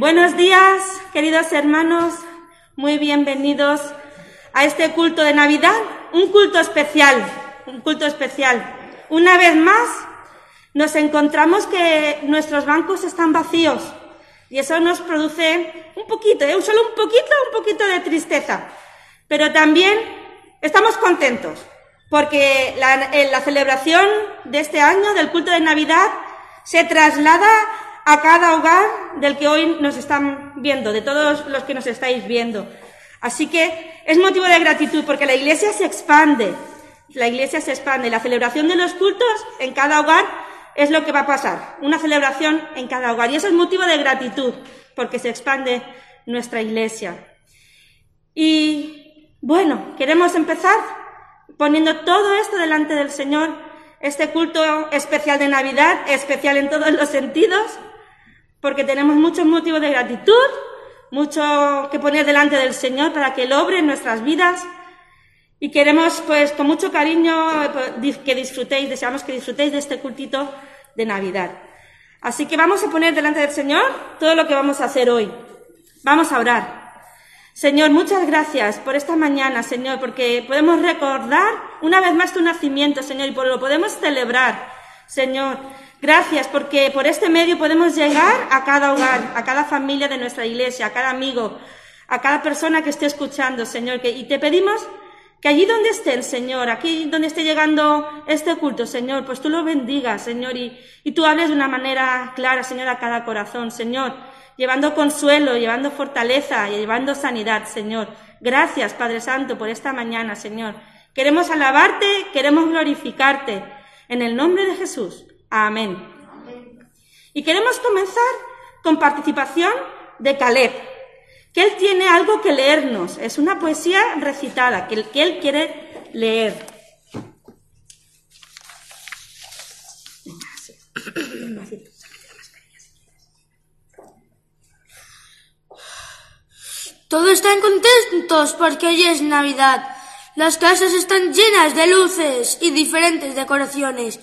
Buenos días, queridos hermanos, muy bienvenidos a este culto de Navidad, un culto especial, un culto especial. Una vez más, nos encontramos que nuestros bancos están vacíos y eso nos produce un poquito, ¿eh? solo un poquito, un poquito de tristeza. Pero también estamos contentos porque la, la celebración de este año del culto de Navidad se traslada a cada hogar del que hoy nos están viendo, de todos los que nos estáis viendo. Así que es motivo de gratitud porque la iglesia se expande, la iglesia se expande. La celebración de los cultos en cada hogar es lo que va a pasar, una celebración en cada hogar. Y eso es motivo de gratitud porque se expande nuestra iglesia. Y bueno, queremos empezar poniendo todo esto delante del Señor, este culto especial de Navidad, especial en todos los sentidos, porque tenemos muchos motivos de gratitud, mucho que poner delante del Señor para que Él obre en nuestras vidas. Y queremos, pues, con mucho cariño que disfrutéis, deseamos que disfrutéis de este cultito de Navidad. Así que vamos a poner delante del Señor todo lo que vamos a hacer hoy. Vamos a orar. Señor, muchas gracias por esta mañana, Señor, porque podemos recordar una vez más tu nacimiento, Señor, y lo podemos celebrar, Señor. Gracias porque por este medio podemos llegar a cada hogar, a cada familia de nuestra iglesia, a cada amigo, a cada persona que esté escuchando, Señor. y te pedimos que allí donde estén, Señor, aquí donde esté llegando este culto, Señor, pues tú lo bendigas, Señor, y, y tú hables de una manera clara, Señor, a cada corazón, Señor, llevando consuelo, llevando fortaleza y llevando sanidad, Señor. Gracias, Padre Santo, por esta mañana, Señor. Queremos alabarte, queremos glorificarte. En el nombre de Jesús. Amén. Y queremos comenzar con participación de Caleb, que él tiene algo que leernos. Es una poesía recitada que, que él quiere leer. Todos están contentos porque hoy es Navidad. Las casas están llenas de luces y diferentes decoraciones.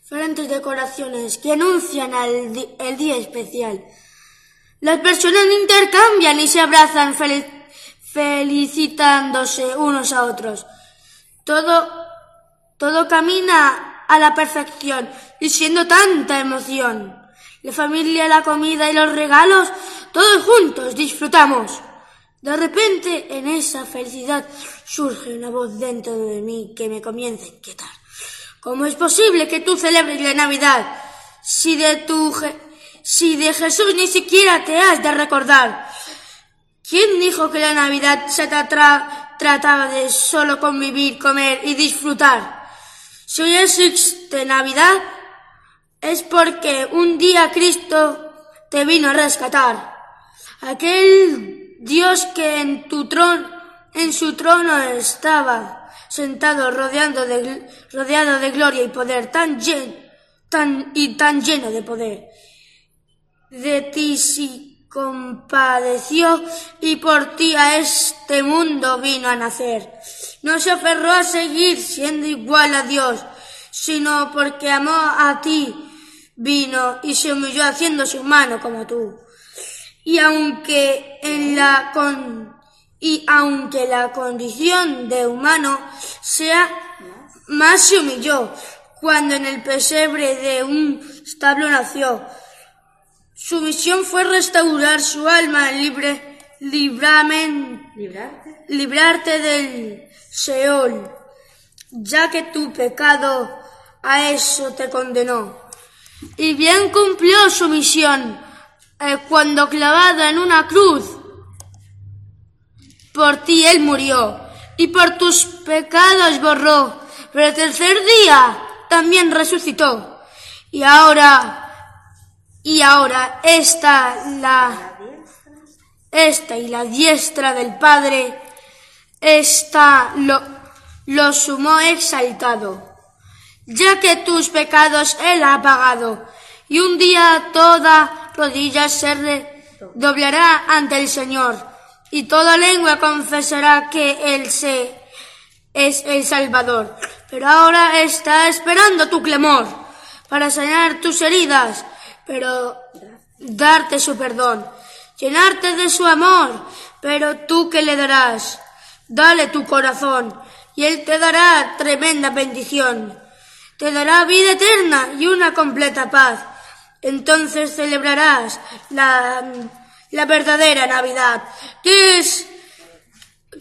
Diferentes decoraciones que anuncian el, día especial. Las personas intercambian y se abrazan felicitándose unos a otros. Todo, todo camina a la perfección y siendo tanta emoción. La familia, la comida y los regalos, todos juntos disfrutamos. De repente, en esa felicidad, surge una voz dentro de mí que me comienza a inquietar. ¿Cómo es posible que tú celebres la Navidad si de tu Jesús ni siquiera te has de recordar? ¿Quién dijo que la Navidad se trataba de solo convivir, comer y disfrutar? Si hoy existe Navidad, es porque un día Cristo te vino a rescatar. Aquel Dios que en tu trono, en su trono estaba sentado rodeado de, rodeado de gloria y poder, tan lleno, tan, y tan lleno de poder. De ti sí compadeció y por ti a este mundo vino a nacer. No se aferró a seguir siendo igual a Dios, sino porque amó a ti, vino y se humilló haciéndose humano como tú. Y aunque en la con, y aunque la condición de humano sea más se humilló cuando en el pesebre de un establo nació. Su misión fue restaurar su alma libre, librarte, librarte del Seol, ya que tu pecado a eso te condenó. Y bien cumplió su misión eh, cuando clavado en una cruz, por ti Él murió y por tus pecados borró, pero el tercer día también resucitó. Y ahora, y ahora esta la, esta y la diestra del Padre, esta lo, lo sumó exaltado, ya que tus pecados Él ha pagado, y un día toda rodillas se doblará ante el Señor y toda lengua confesará que Él se es el Salvador. Pero ahora está esperando tu clamor, para sanar tus heridas, pero darte su perdón, llenarte de su amor, pero tú qué le darás, dale tu corazón y él te dará tremenda bendición, te dará vida eterna y una completa paz. Entonces celebrarás la, la verdadera Navidad, que es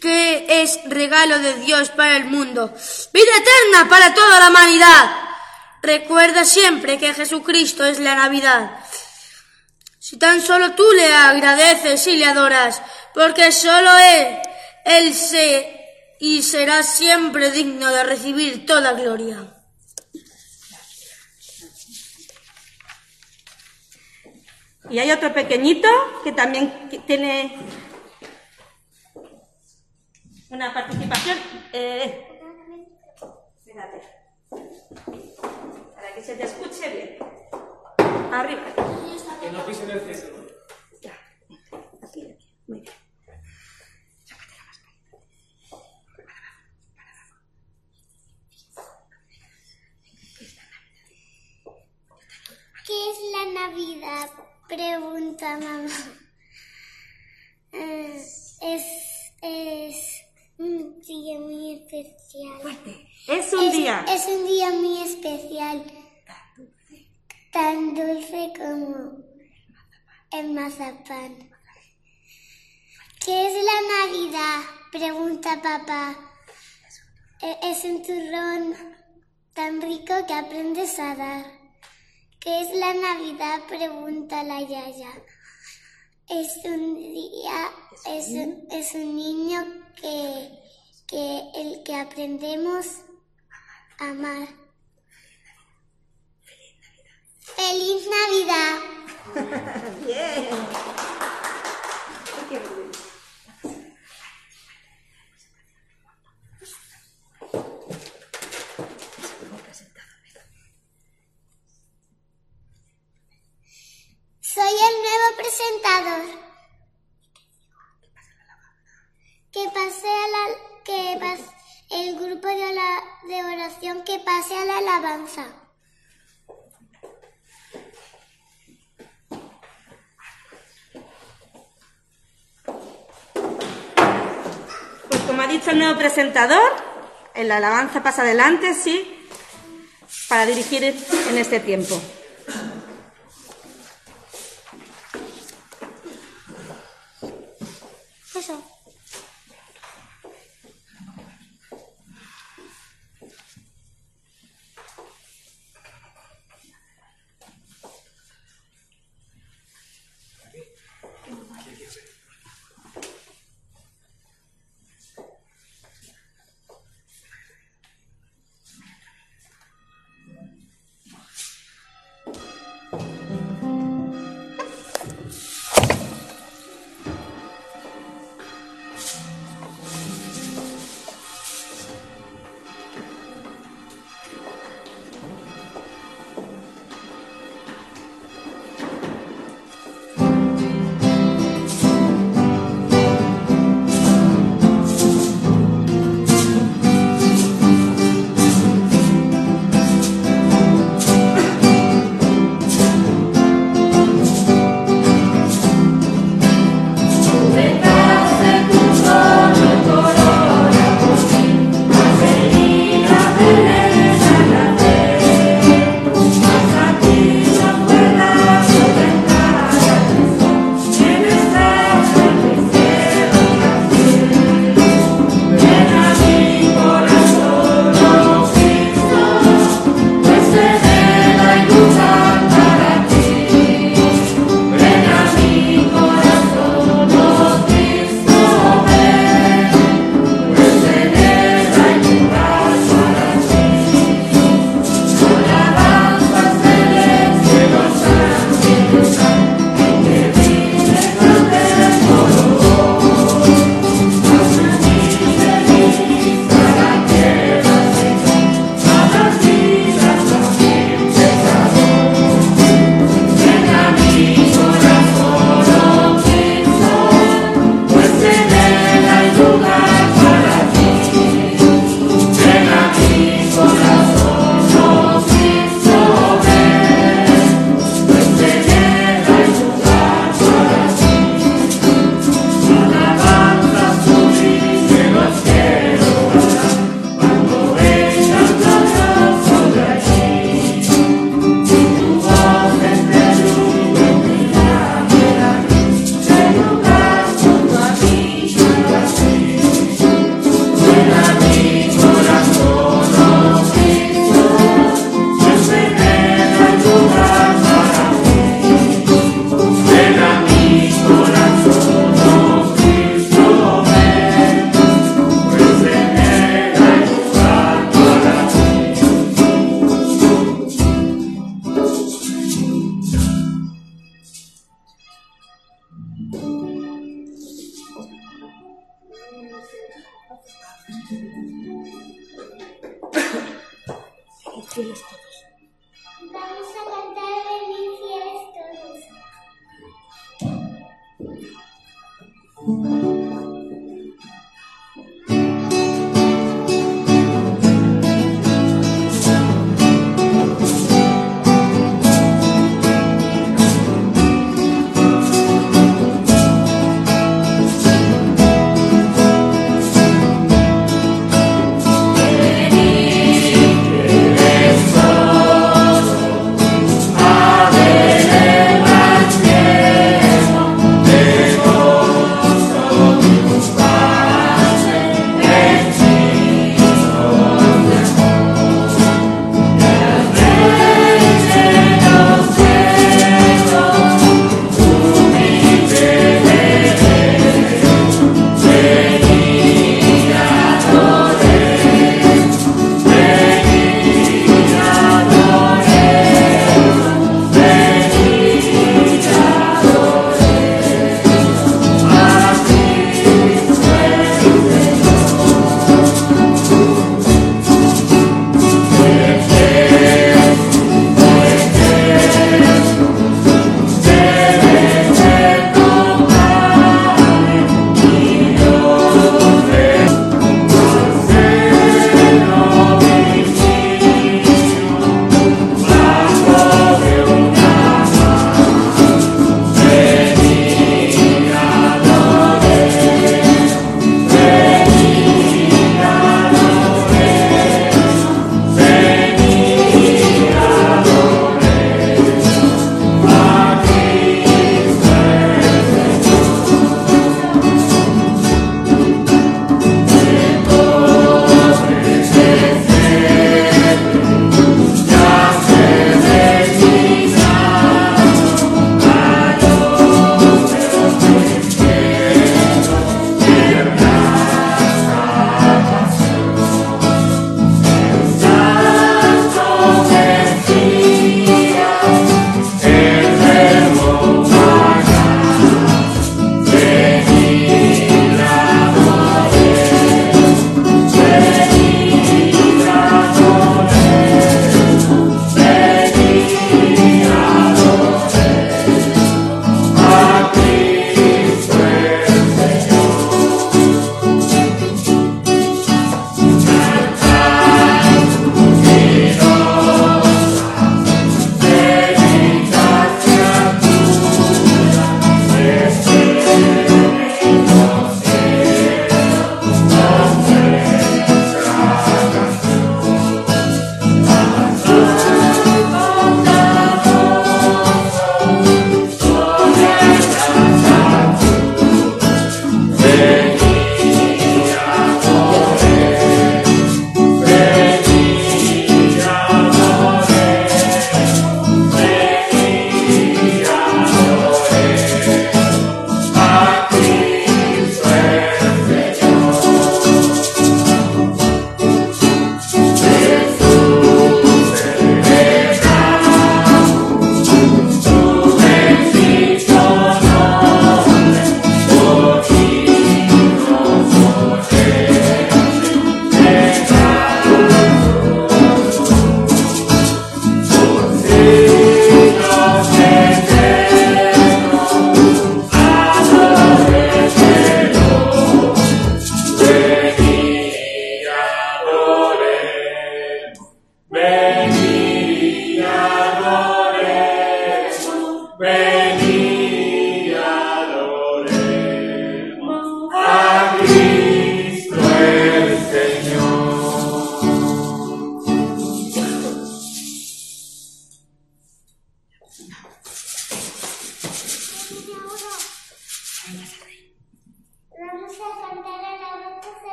que es regalo de Dios para el mundo, vida eterna para toda la humanidad. Recuerda siempre que Jesucristo es la Navidad. Si tan solo tú le agradeces y le adoras, porque solo Él, Él se y será siempre digno de recibir toda gloria. Y hay otro pequeñito que también tiene una participación. Eh, espérate. Para que se te escuche bien. Arriba. Que no pisen el cesto. Ya. Aquí, aquí. Muy bien. Sácate la mascarita. Para abajo, para abajo. ¿Qué es la Navidad? Pregunta mamá. Eh, es, es un día muy especial. Fuerte. Es un día. Es un día muy especial. Tan dulce como el mazapán. ¿Qué es la Navidad? Pregunta papá. Es un turrón tan rico que aprendes a dar. ¿Qué es la Navidad? Pregunta la Yaya. Es un día, es un, es un niño que, que el que aprendemos a amar. ¡Feliz Navidad! Bien. Soy el nuevo presentador. Que pase a la que pas- el grupo de, ala- de oración que pase a la alabanza. Pues como ha dicho el nuevo presentador, el alabanza pasa adelante, sí, para dirigir en este tiempo.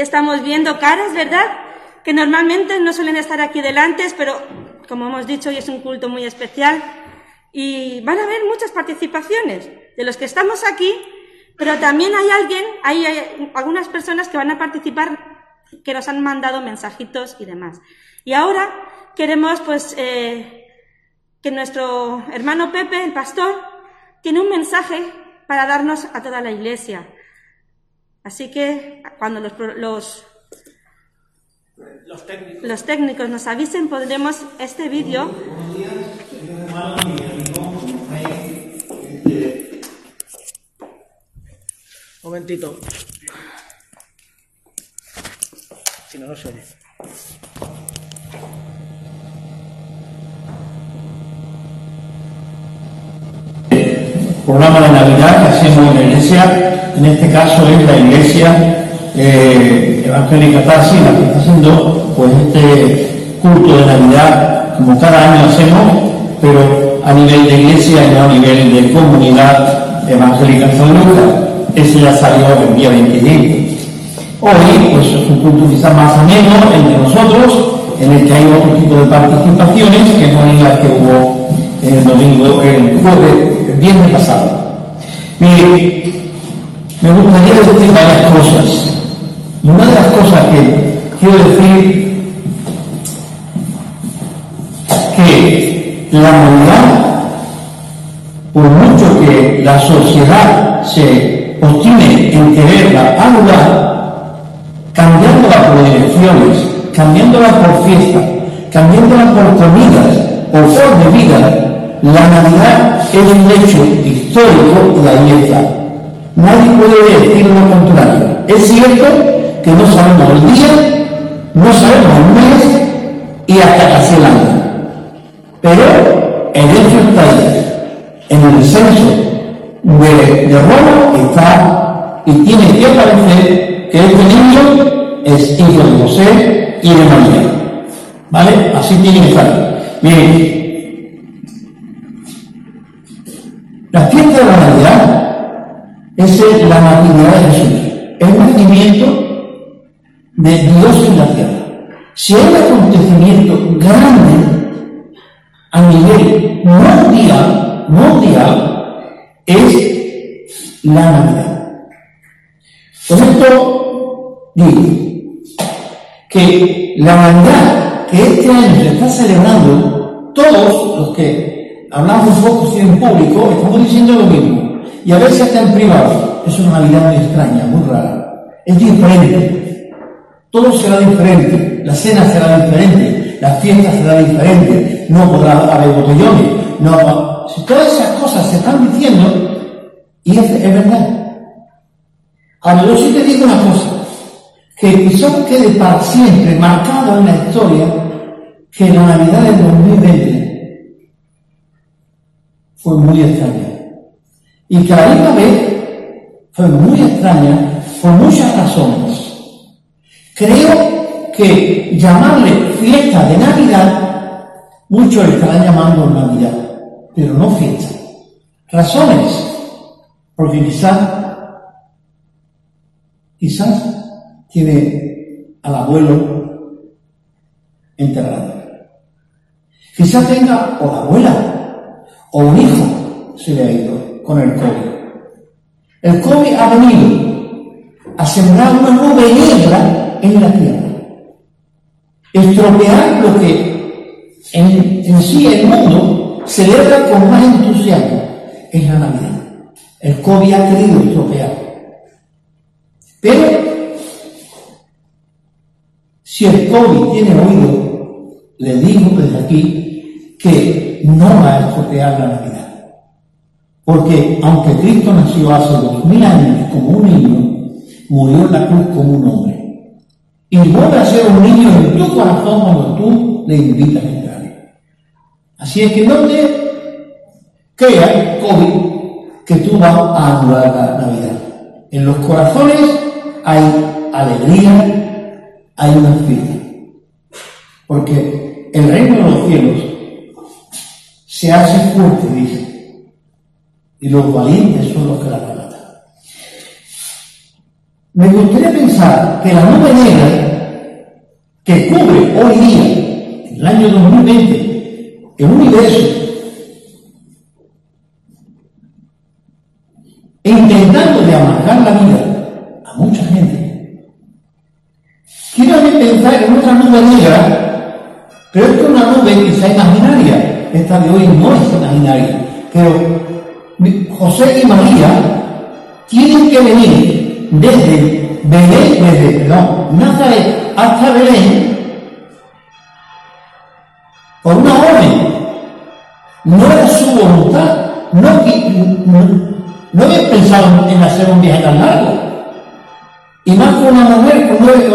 Estamos viendo caras, ¿verdad? Que normalmente no suelen estar aquí delante, pero como hemos dicho, hoy es un culto muy especial y van a haber muchas participaciones de los que estamos aquí, pero también hay alguien, hay, algunas personas que van a participar que nos han mandado mensajitos y demás. Y ahora queremos, pues, eh, que nuestro hermano Pepe, el pastor, tiene un mensaje para darnos a toda la iglesia. Así que cuando los, los, los, técnicos. nos avisen, pondremos este vídeo. Momentito. Si no, no se oye. Programa de Navidad que hacemos en la iglesia, en este caso es la iglesia eh, evangélica Tarsi, la que está haciendo pues este culto de Navidad como cada año hacemos, pero a nivel de iglesia y no a nivel de comunidad evangélica San Ese ya salió el día 25. Hoy pues es un culto quizás más ameno entre nosotros, en el que hay otro tipo de participaciones que no es la que hubo el domingo, el jueves viernes pasado. Mire, me gustaría decir varias cosas. Una de las cosas que quiero decir que la humanidad, por mucho que la sociedad se obstine en quererla anular, cambiándola por elecciones, cambiándola por fiesta, cambiándola por comidas, por forma de vida, la Navidad es un hecho histórico y ahí está. Nadie puede decir lo contrario. Es cierto que no sabemos el día, no sabemos el mes y hasta casi el año. Pero el hecho está ahí. En el censo de, de Roma está y tiene que aparecer que este niño es hijo de José y de María. ¿Vale? Así tiene que estar. Bien, La fiesta de la Navidad es la natividad de Jesús, el nacimiento de Dios en la tierra. Si hay un acontecimiento grande a nivel mundial, mundial, es la Navidad. Por esto digo que la Navidad que este año se está celebrando, todos los que hablamos poco si en público, estamos diciendo lo mismo. Y a veces hasta en privado. Es una Navidad muy extraña, muy rara. Es diferente. Todo será diferente. La cena será diferente. La fiesta será diferente. No podrá haber botellones. No, si todas esas cosas se están diciendo, y es, verdad. Ahora, yo sí te digo una cosa. Que quizás quede para siempre marcado en la historia que la Navidad del 2020 fue muy extraña. Y que la misma vez fue muy extraña por muchas razones. Creo que llamarle fiesta de Navidad, muchos estarán llamando Navidad, pero no fiesta. Razones, porque quizás, quizás tiene al abuelo enterrado. Quizás tenga o la abuela o un hijo se le ha ido con el COVID. El COVID ha venido a sembrar una nube negra en la tierra, estropear lo que en, en sí el mundo celebra con más entusiasmo, es la Navidad. El COVID ha querido estropear. Pero si el COVID tiene oído, le digo desde aquí que no va a estropear la Navidad. Porque aunque Cristo nació hace dos mil años como un niño, murió en la cruz como un hombre. Y vuelve a ser un niño en tu corazón cuando tú le invitas a entrar. Así es que no te creas, COVID, que tú vas a anular la Navidad. En los corazones hay alegría, hay una fiesta. Porque el reino de los cielos se hace fuerte, dice. Y los valientes son los que la relatan. me gustaría pensar que la nube negra que cubre hoy día, en el año 2020, el universo, intentando de amargar la vida a mucha gente, quiero pensar en otra nube negra, pero es una nube quizá imaginaria, esta de hoy no es imaginaria, pero José y María tienen que venir desde Belén, desde, perdón, Nazaret hasta Belén por una orden. No era su voluntad. No, no, no había pensado en hacer un viaje tan largo. Y más con una mujer con nueve,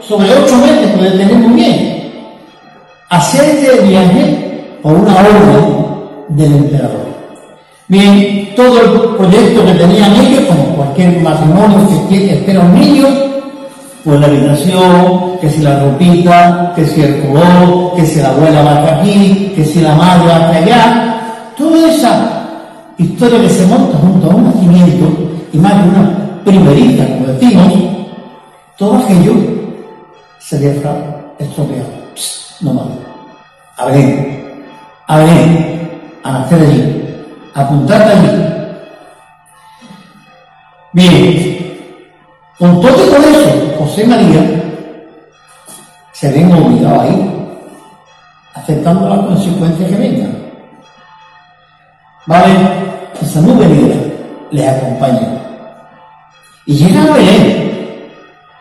sobre ocho meses, puede tener muy bien. Hacer este viaje por una orden del emperador. Bien, todo el proyecto que tenían ellos, como cualquier matrimonio que espera un niño, pues la habitación, que si la ropita, que si el color, que si la abuela va hasta aquí, que si la madre va hasta allá, toda esa historia que se monta junto a un nacimiento y más de una primerita, como decimos, todo aquello se deja estropeado. no más. A ver, a ver, a nacer allí apuntad allí. Bien, con todo eso, José María se ven obligados a ir, aceptando las consecuencias que vengan. Vale, esa nube negra les acompaña. Y llegan a Belén.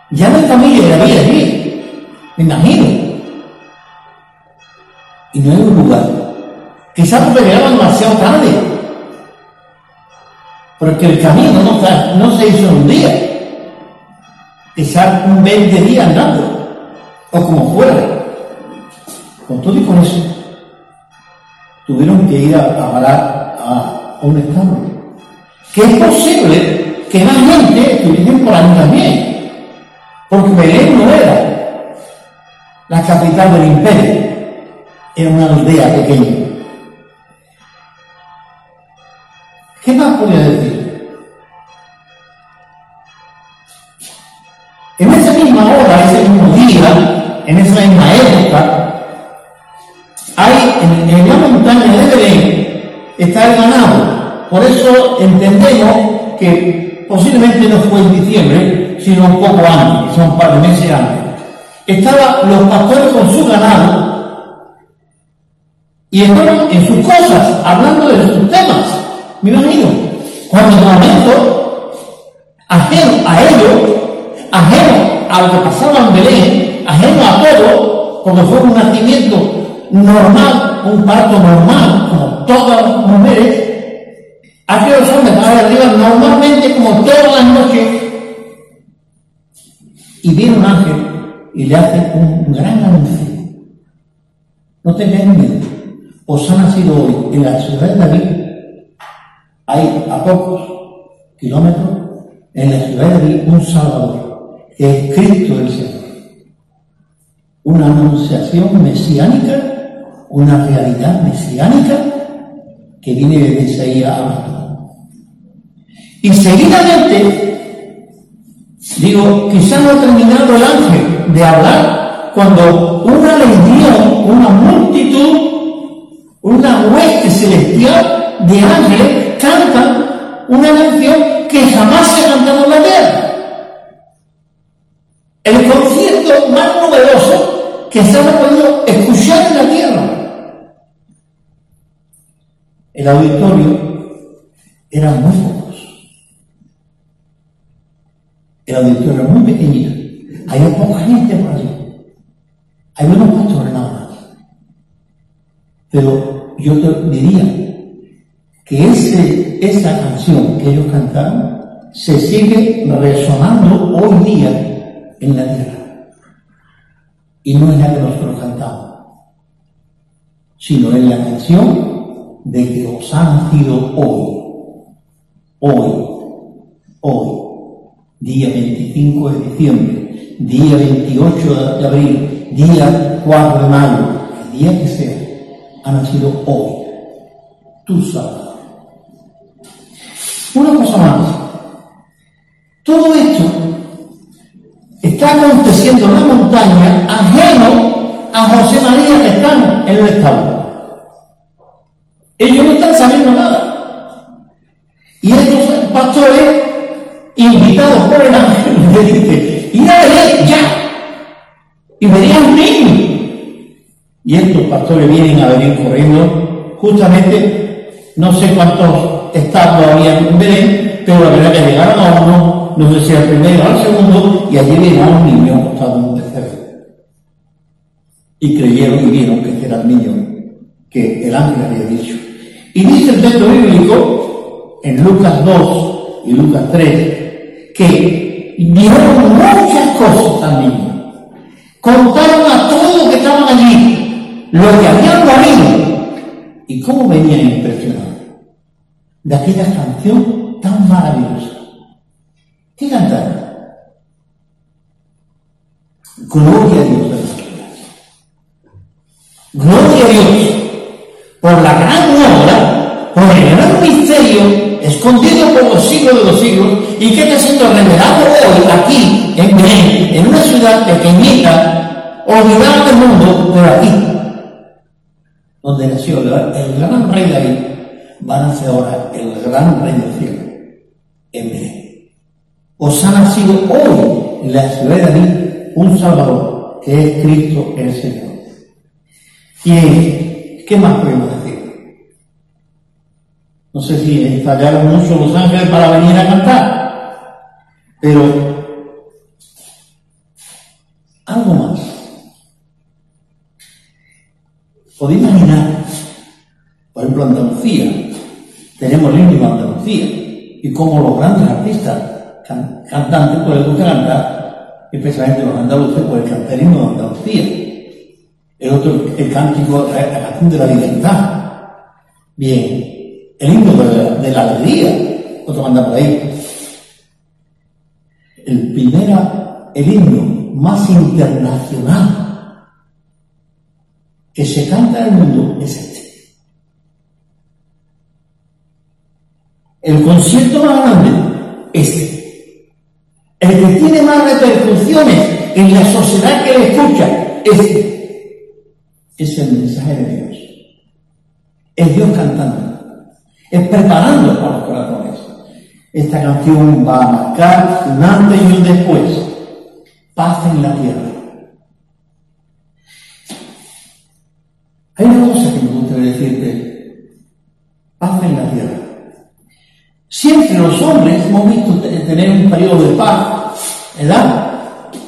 Ya no hay familia de la vida allí, me imagino. Y no hay un lugar. Quizás porque llegaban demasiado tarde porque el camino no, se hizo en un día, quizás un 20 días andando, o como fuera. Con todo y con eso, tuvieron que ir a, parar a, un estado. Que es posible que más gente estuviesen por ahí también, porque Belén no era la capital del imperio, era una aldea pequeña. ¿Qué más podría decir? En esa misma hora, ese mismo día, en esa misma época, hay en, la montaña de Belén está el ganado. Por eso entendemos que posiblemente no fue en diciembre, sino un poco antes, son un par de meses antes. Estaban los pastores con su ganado y estaban en sus cosas, hablando de sus temas. Me imagino, cuando en momento, ajeno a ello, ajeno a lo que pasaba en Belén, ajeno a todo, como fue un nacimiento normal, un parto normal, como todas las mujeres, aquellos hombres van arriba normalmente como todas las noches, y viene un ángel y le hace un gran anuncio. No tengáis miedo, os ha nacido hoy en la ciudad de David hay a pocos kilómetros en la ciudad de un Salvador, es Cristo el Señor. Una anunciación mesiánica, una realidad mesiánica que viene de Isaías Y seguidamente, digo, quizá no ha terminado el ángel de hablar cuando una legión, una multitud, una hueste celestial de ángeles cantan una canción que jamás se ha cantado en la tierra. El concierto más novedoso que se ha podido escuchar en la tierra. El auditorio era muy pocos. El auditorio era muy pequeñito. Había poca gente por allí. Hay unos pastores nada más. Pero yo te diría que ese, esa canción que ellos cantaron se sigue resonando hoy día en la tierra. Y no es la que nosotros cantamos, sino es la canción de que os ha nacido hoy, hoy, hoy, día 25 de diciembre, día 28 de abril, día 4 de mayo, el día que sea, ha nacido hoy, tú sabes. Más. Todo esto está aconteciendo en la montaña ajeno a José María que están en el establo. Ellos no están sabiendo nada. Y estos pastores, invitados por el ángel, le dicen, ir a ver ya. Y verían un niño. Y estos pastores vienen a venir corriendo, justamente, no sé cuántos establos había en Belén, pero la verdad que llegaron a uno, no sé si al primero o al segundo, y allí viene un niño acostado en un pesebre. Y creyeron y vieron que era el niño que el ángel había dicho. Y dice el texto bíblico, en Lucas 2 y Lucas 3, que vieron muchas cosas al niño. Contaron a todos los que estaban allí, los que habían dormido, y cómo venían impresionados de aquella canción tan maravillosa. ¿Qué cantaron? Gloria a Dios. Gloria a Dios por la gran obra, por el gran misterio escondido por los siglos de los siglos y que está siendo revelado hoy aquí en Belén, en una ciudad pequeñita, olvidada del mundo, pero aquí, donde nació el, gran rey David, va a nacer ahora el gran rey del cielo, en Belén. Os ha nacido hoy en la ciudad de David un Salvador, que es Cristo el Señor. ¿Y qué más podemos decir? No sé si estallaron mucho los ángeles para venir a cantar, pero algo más. Podéis imaginar, por ejemplo, Andalucía, tenemos himno de Andalucía, y como los grandes artistas can- cantantes pueden cantar, especialmente los andaluces, cantar el himno de Andalucía. El otro, el cántico, de la libertad. Bien, el himno de la alegría, otro manda por ahí. El primera, el himno más internacional que se canta en el mundo es este. El concierto más grande, este. El que tiene más repercusiones en la sociedad que le escucha, este. Es el mensaje de Dios. Es Dios cantando. Es preparando para los corazones. Esta canción va a marcar un antes y un después. Paz en la tierra. Hay una cosa que me gustaría decirte. Paz en la tierra. Siempre los hombres hemos visto te- tener un periodo de paz, ¿verdad?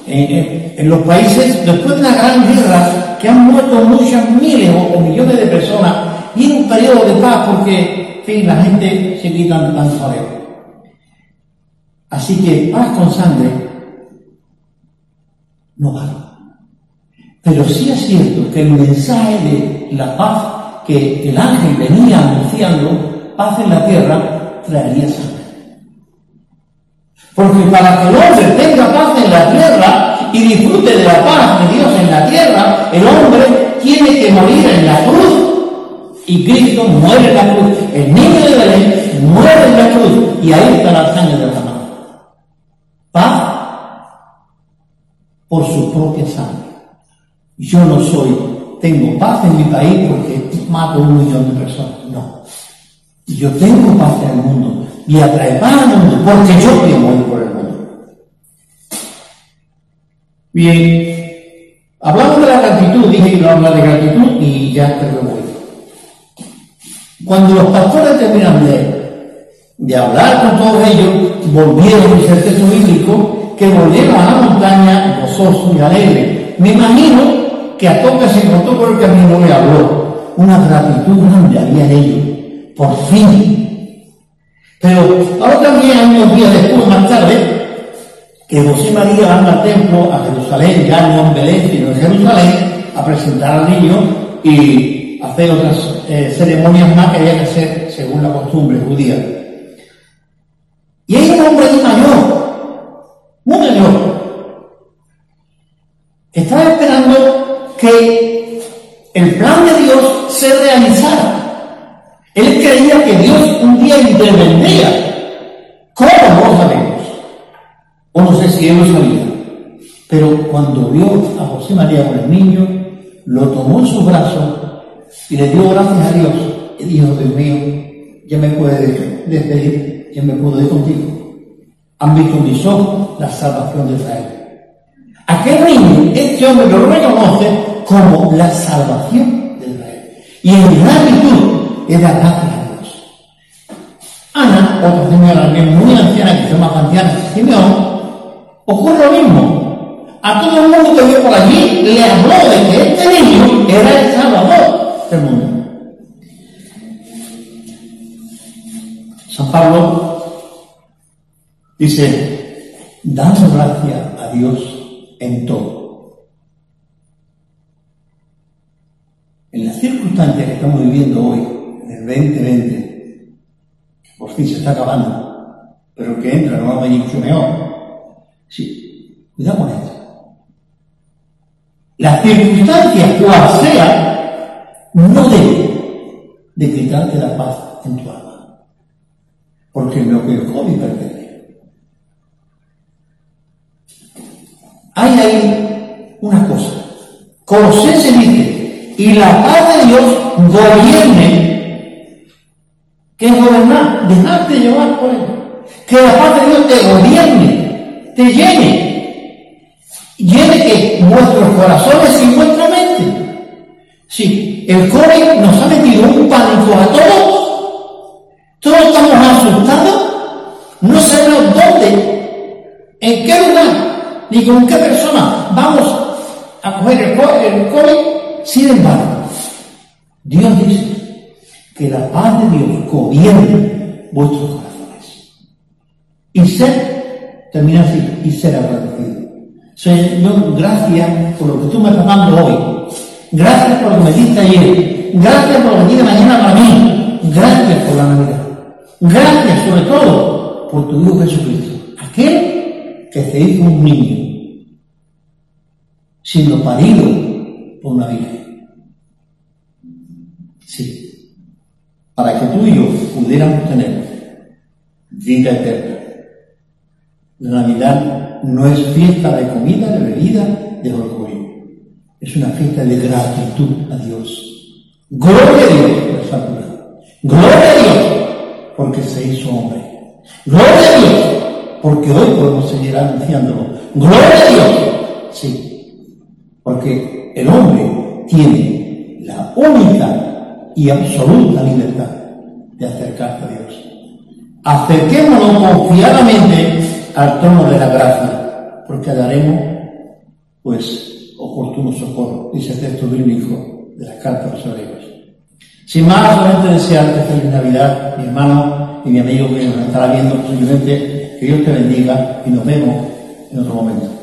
En, en- en los países, después de una gran guerra, que han muerto muchas miles o, millones de personas, viene un periodo de paz porque, en fin, la gente se quita de tanto jaleo. Así que paz con sangre no vale. Pero sí es cierto que el mensaje de la paz que el ángel venía anunciando, paz en la tierra, traería sangre. Porque para que el hombre tenga paz en la tierra y disfrute de la paz de Dios en la tierra, el hombre tiene que morir en la cruz. Y Cristo muere en la cruz. El niño de Belén muere en la cruz. Y ahí está la sangre derramada. Paz por su propia sangre. Yo no soy, tengo paz en mi país porque mato un millón de personas. No. Yo tengo en el mundo y atrae paz al mundo porque yo a morir por el mundo. Bien, hablamos de la gratitud, dije que iba a hablar de gratitud y ya te lo voy. Cuando los pastores terminan de, hablar con todos ellos, volvieron, dice el texto bíblico, que volvieron a la montaña gozosos y alegres. Me imagino que a todos se encontró por el camino y le habló. Una gratitud grande había en ellos. Por fin. Pero ahora también unos días después, más tarde, que José María anda al templo a Jerusalén, ya no en Belén, sino en Jerusalén, a presentar al niño y hacer otras eh, ceremonias más que había que hacer según la costumbre judía. Y hay un hombre mayor, muy mayor, ¿Cómo no sabía. cuando vio a José María con el niño, lo tomó en sus brazos y le dio gracias a Dios. Y dijo, Dios mío, ya me puede despedir, ya me puedo ir contigo. Han visto mis ojos la salvación de Israel. Aquel niño, este hombre lo reconoce como la salvación de Israel. Y en gratitud era gracias a Dios. Ana, otra señora muy anciana, que se llama anciana, Simeón, ocurre lo mismo. A todo el mundo que vio por allí le habló de que este niño era el salvador del mundo. San Pablo dice, dando gracias a Dios en todo. En las circunstancias que estamos viviendo hoy, en el 2020, por fin se está acabando, pero que entra no va a mucho mejor. Sí, cuidado con esto. Las circunstancias, cual sea, no deben de quitarte la paz en tu alma porque lo que el pertenece. Hay ahí una cosa. se dice, y la paz de Dios gobierne. ¿Qué es gobernar? Dejarte llevar por él. Que la paz de Dios te gobierne, te llene. Llene que vuestros corazones y vuestra mente. Sí, el COVID nos ha metido un pánico a todos todos estamos asustados, no sabemos dónde, en qué lugar, ni con qué persona vamos a coger el, COVID. Sin embargo, Dios dice que la paz de Dios gobierne vuestros corazones. Y ser, termina así, y ser agradecido. Señor, gracias por lo que tú me estás dando hoy. Gracias por lo que me diste ayer. Gracias por lo que mañana para mí. Gracias por la Navidad. Gracias sobre todo por tu Hijo Jesucristo, aquel que se hizo un niño, siendo parido por una virgen. Sí, para que tú y yo pudiéramos tener vida eterna. La Navidad no es fiesta de comida, de bebida, de orgullo. Es una fiesta de gratitud a Dios. Gloria a Dios Gloria a Dios porque se hizo hombre. Gloria a Dios, porque hoy podemos seguir anunciándolo. Gloria a Dios, sí, porque el hombre tiene la única y absoluta libertad de acercarse a Dios. Acerquémonos confiadamente al trono de la gracia, porque daremos, pues, oportuno socorro, dice el texto bíblico de las cartas de los hebreos. Sin más, solamente desearte feliz Navidad, mi hermano y mi amigo que nos estará viendo, posiblemente que Dios te bendiga y nos vemos en otro momento.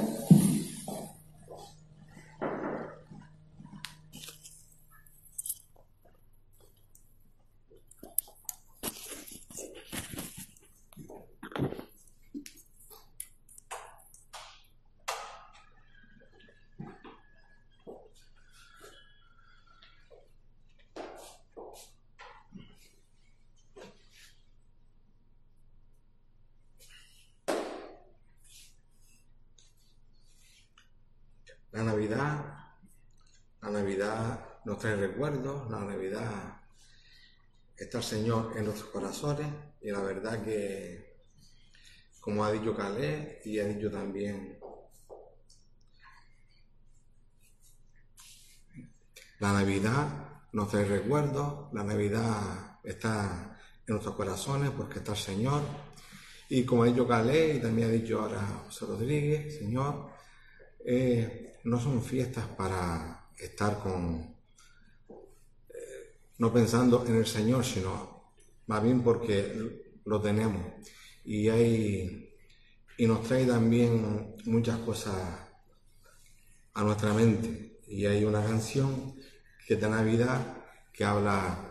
La Navidad, Navidad nos trae recuerdos, la Navidad está el Señor en nuestros corazones y la verdad que, como ha dicho Calé y ha dicho también la Navidad nos trae recuerdos, la Navidad está en nuestros corazones porque está el Señor. Y como ha dicho Calé y también ha dicho ahora José Rodríguez, Señor, eh, no son fiestas para estar con, eh, no pensando en el Señor, sino más bien porque lo tenemos. Y, hay, y nos trae también muchas cosas a nuestra mente. Y hay una canción que es de Navidad que habla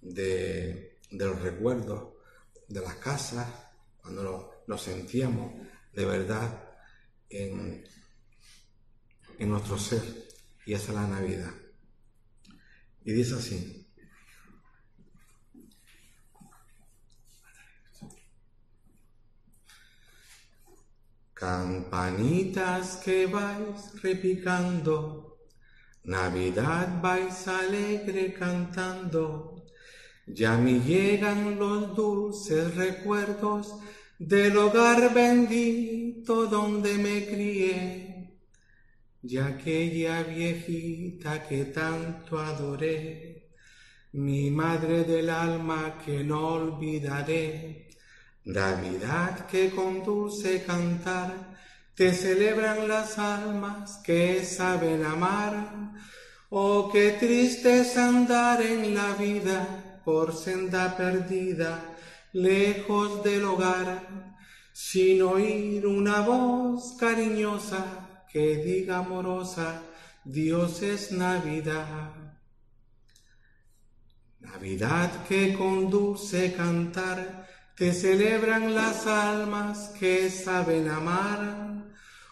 de, los recuerdos de las casas, cuando nos sentíamos de verdad en, en nuestro ser y esa es la Navidad. Y dice así. Campanitas que vais repicando, Navidad vais alegre cantando, ya me llegan los dulces recuerdos del hogar bendito donde me crié, y aquella viejita que tanto adoré, mi madre del alma que no olvidaré Navidad que con dulce cantar te celebran las almas que saben amar. Oh, qué triste es andar en la vida por senda perdida, lejos del hogar, sin oír una voz cariñosa que diga amorosa, Dios es Navidad. Navidad que con dulce cantar te celebran las almas que saben amar.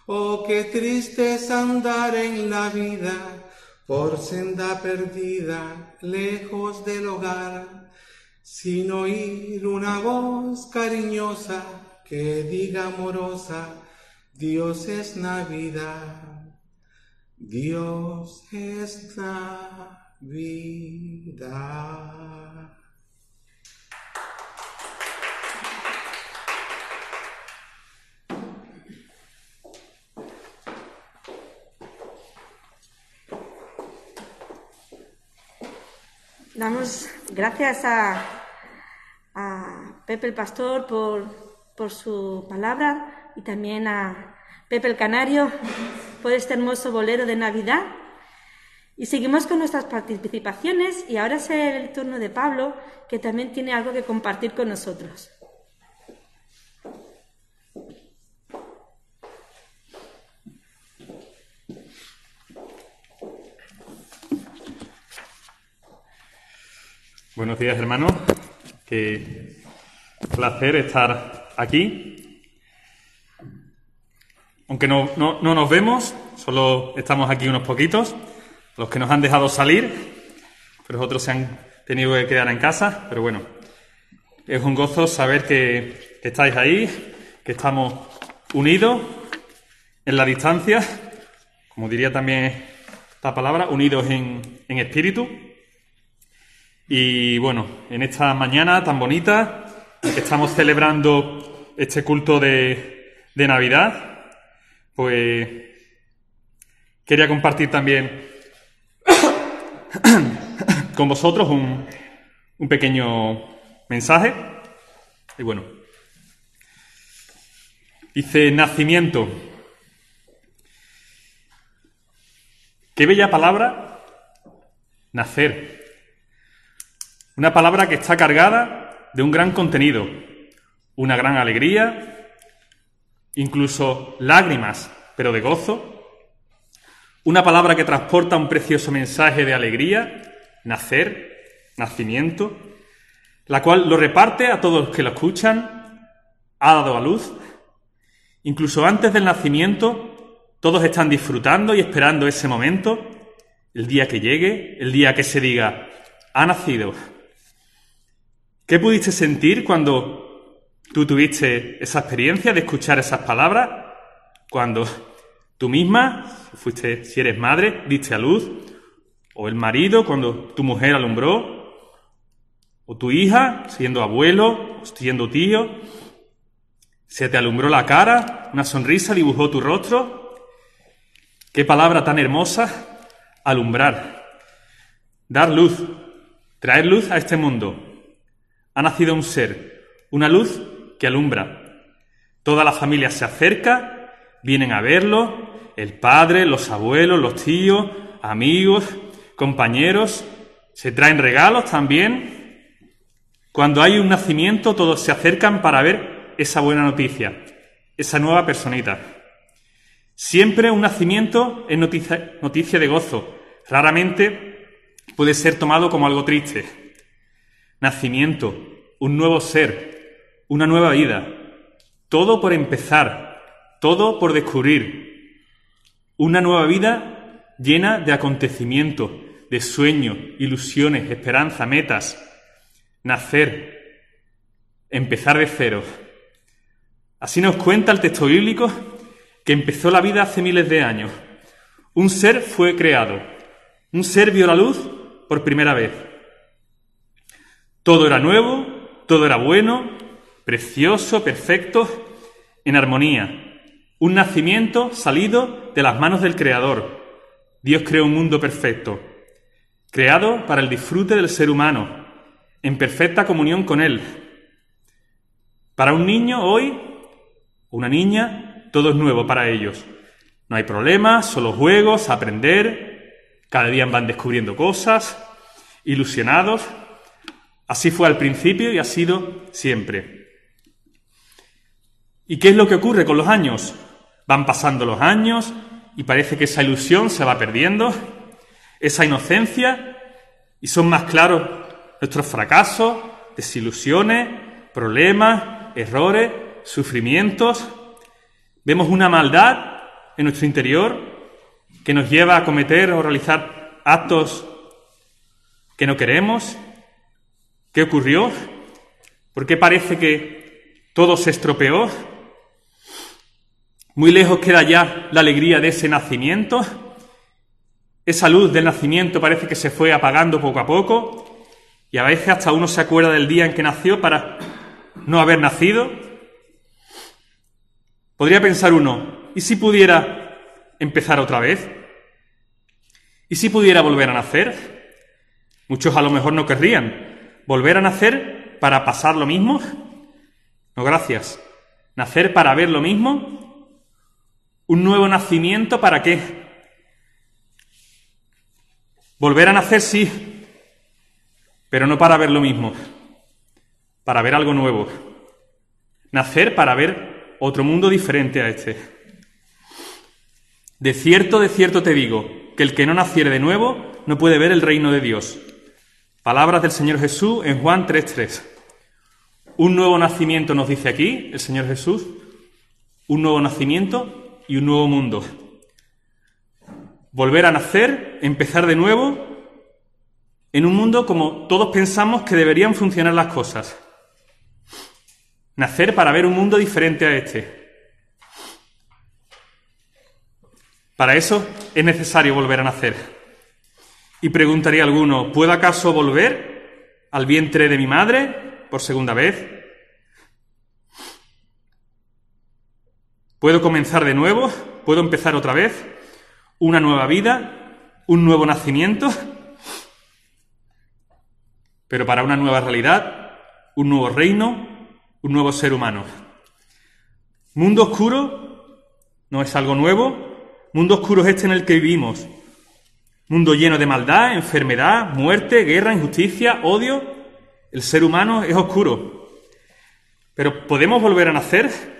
Oh, qué triste es andar en la vida por senda perdida, lejos del hogar, sin oír una voz cariñosa que diga amorosa, Dios es Navidad, Dios es Navidad. Damos gracias a, Pepe el Pastor por, por su palabra y también a Pepe el Canario por este hermoso bolero de Navidad. Y seguimos con nuestras participaciones y ahora es el turno de Pablo, que también tiene algo que compartir con nosotros. Buenos días, hermanos. Qué placer estar aquí. Aunque no, nos vemos, solo estamos aquí unos poquitos, los que nos han dejado salir, pero otros se han tenido que quedar en casa. Pero bueno, es un gozo saber que, estáis ahí, que estamos unidos en la distancia, como diría también esta palabra, unidos en, en espíritu y bueno, en esta mañana tan bonita, que estamos celebrando este culto de, Navidad, pues quería compartir también con vosotros un, un pequeño mensaje. Y bueno, dice nacimiento. Qué bella palabra, nacer. Una palabra que está cargada de un gran contenido, una gran alegría, incluso lágrimas, pero de gozo. Una palabra que transporta un precioso mensaje de alegría, nacer, nacimiento, la cual lo reparte a todos los que lo escuchan, ha dado a luz. Incluso antes del nacimiento, todos están disfrutando y esperando ese momento, el día que llegue, el día que se diga, ha nacido, ¿Qué pudiste sentir cuando tú tuviste esa experiencia de escuchar esas palabras? Cuando tú misma, fuiste, si eres madre, diste a luz, o el marido cuando tu mujer alumbró, o tu hija, siendo abuelo, siendo tío, se te alumbró la cara, una sonrisa dibujó tu rostro. Qué palabra tan hermosa, alumbrar, dar luz, traer luz a este mundo ha nacido un ser, una luz que alumbra. Toda la familia se acerca, vienen a verlo, el padre, los abuelos, los tíos, amigos, compañeros, se traen regalos también. Cuando hay un nacimiento, todos se acercan para ver esa buena noticia, esa nueva personita. Siempre un nacimiento es noticia, noticia de gozo, raramente puede ser tomado como algo triste nacimiento, un nuevo ser, una nueva vida. Todo por empezar, todo por descubrir. Una nueva vida llena de acontecimientos, de sueños, ilusiones, esperanza, metas. Nacer, empezar de cero. Así nos cuenta el texto bíblico que empezó la vida hace miles de años. Un ser fue creado. Un ser vio la luz por primera vez. Todo era nuevo, todo era bueno, precioso, perfecto, en armonía. Un nacimiento salido de las manos del Creador. Dios creó un mundo perfecto, creado para el disfrute del ser humano, en perfecta comunión con Él. Para un niño hoy, una niña, todo es nuevo para ellos. No hay problemas, solo juegos, aprender, cada día van descubriendo cosas, ilusionados. Así fue al principio y ha sido siempre. ¿Y qué es lo que ocurre con los años? Van pasando los años y parece que esa ilusión se va perdiendo, esa inocencia, y son más claros nuestros fracasos, desilusiones, problemas, errores, sufrimientos. Vemos una maldad en nuestro interior que nos lleva a cometer o realizar actos que no queremos. ¿Qué ocurrió? ¿Por qué parece que todo se estropeó? Muy lejos queda ya la alegría de ese nacimiento. Esa luz del nacimiento parece que se fue apagando poco a poco y a veces hasta uno se acuerda del día en que nació para no haber nacido. Podría pensar uno, ¿y si pudiera empezar otra vez? ¿Y si pudiera volver a nacer? Muchos a lo mejor no querrían. ¿Volver a nacer para pasar lo mismo? No, gracias. ¿Nacer para ver lo mismo? ¿Un nuevo nacimiento para qué? Volver a nacer sí, pero no para ver lo mismo, para ver algo nuevo. Nacer para ver otro mundo diferente a este. De cierto, de cierto te digo, que el que no naciere de nuevo no puede ver el reino de Dios. Palabras del Señor Jesús en Juan 3.3. Un nuevo nacimiento nos dice aquí el Señor Jesús, un nuevo nacimiento y un nuevo mundo. Volver a nacer, empezar de nuevo en un mundo como todos pensamos que deberían funcionar las cosas. Nacer para ver un mundo diferente a este. Para eso es necesario volver a nacer. Y preguntaría alguno, ¿puedo acaso volver al vientre de mi madre por segunda vez? ¿Puedo comenzar de nuevo? ¿Puedo empezar otra vez? ¿Una nueva vida? ¿Un nuevo nacimiento? Pero para una nueva realidad, un nuevo reino, un nuevo ser humano. Mundo oscuro no es algo nuevo, mundo oscuro es este en el que vivimos. Mundo lleno de maldad, enfermedad, muerte, guerra, injusticia, odio. El ser humano es oscuro. Pero ¿podemos volver a nacer?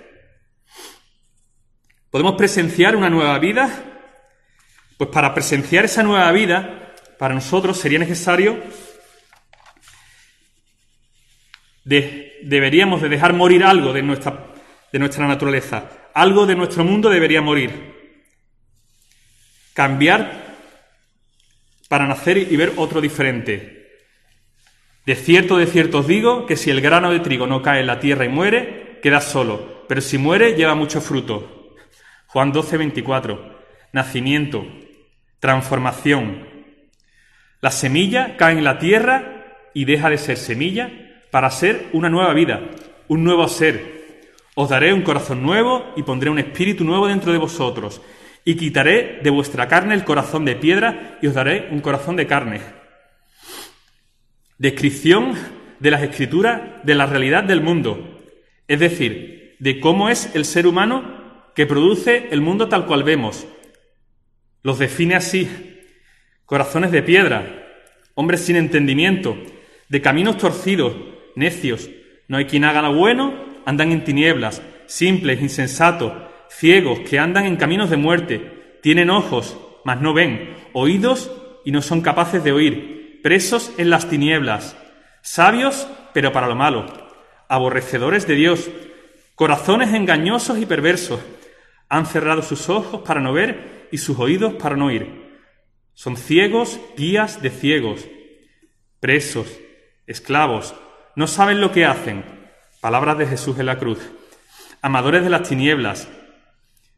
¿Podemos presenciar una nueva vida? Pues para presenciar esa nueva vida, para nosotros sería necesario de, deberíamos de dejar morir algo de nuestra, de nuestra naturaleza. Algo de nuestro mundo debería morir. Cambiar para nacer y ver otro diferente. De cierto, de cierto os digo que si el grano de trigo no cae en la tierra y muere, queda solo, pero si muere lleva mucho fruto. Juan 12, 24. Nacimiento, transformación. La semilla cae en la tierra y deja de ser semilla para ser una nueva vida, un nuevo ser. Os daré un corazón nuevo y pondré un espíritu nuevo dentro de vosotros. Y quitaré de vuestra carne el corazón de piedra y os daré un corazón de carne. Descripción de las escrituras de la realidad del mundo. Es decir, de cómo es el ser humano que produce el mundo tal cual vemos. Los define así. Corazones de piedra, hombres sin entendimiento, de caminos torcidos, necios. No hay quien haga lo bueno, andan en tinieblas, simples, insensatos, ciegos, que andan en caminos de muerte. Tienen ojos, mas no ven, oídos y no son capaces de oír, presos en las tinieblas, sabios, pero para lo malo, aborrecedores de Dios, corazones engañosos y perversos. Han cerrado sus ojos para no ver y sus oídos para no oír. Son ciegos, guías de ciegos, presos, esclavos, no saben lo que hacen. Palabras de Jesús en la cruz. Amadores de las tinieblas,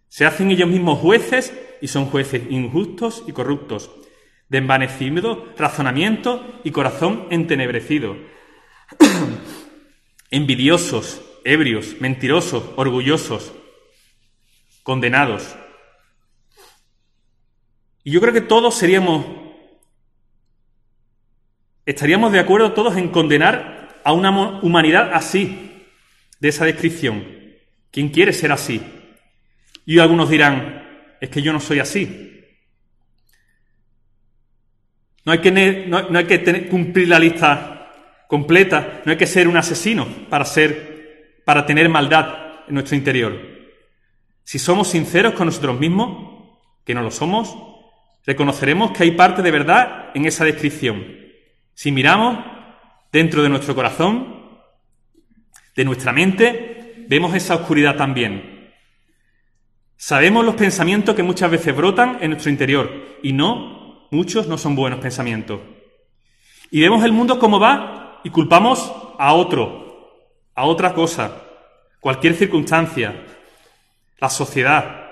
Se hacen ellos mismos jueces y son jueces injustos y corruptos, de envanecido razonamiento y corazón entenebrecido, envidiosos, ebrios, mentirosos, orgullosos, condenados. Y yo creo que todos seríamos, estaríamos de acuerdo todos en condenar a una humanidad así, de esa descripción. ¿Quién quiere ser así? Y algunos dirán, es que yo no soy así. No hay que, no, hay que cumplir la lista completa, no hay que ser un asesino para, ser, para tener maldad en nuestro interior. Si somos sinceros con nosotros mismos, que no lo somos, reconoceremos que hay parte de verdad en esa descripción. Si miramos dentro de nuestro corazón, de nuestra mente, vemos esa oscuridad también. Sabemos los pensamientos que muchas veces brotan en nuestro interior y no, muchos no son buenos pensamientos. Y vemos el mundo como va y culpamos a otro, a otra cosa, cualquier circunstancia, la sociedad.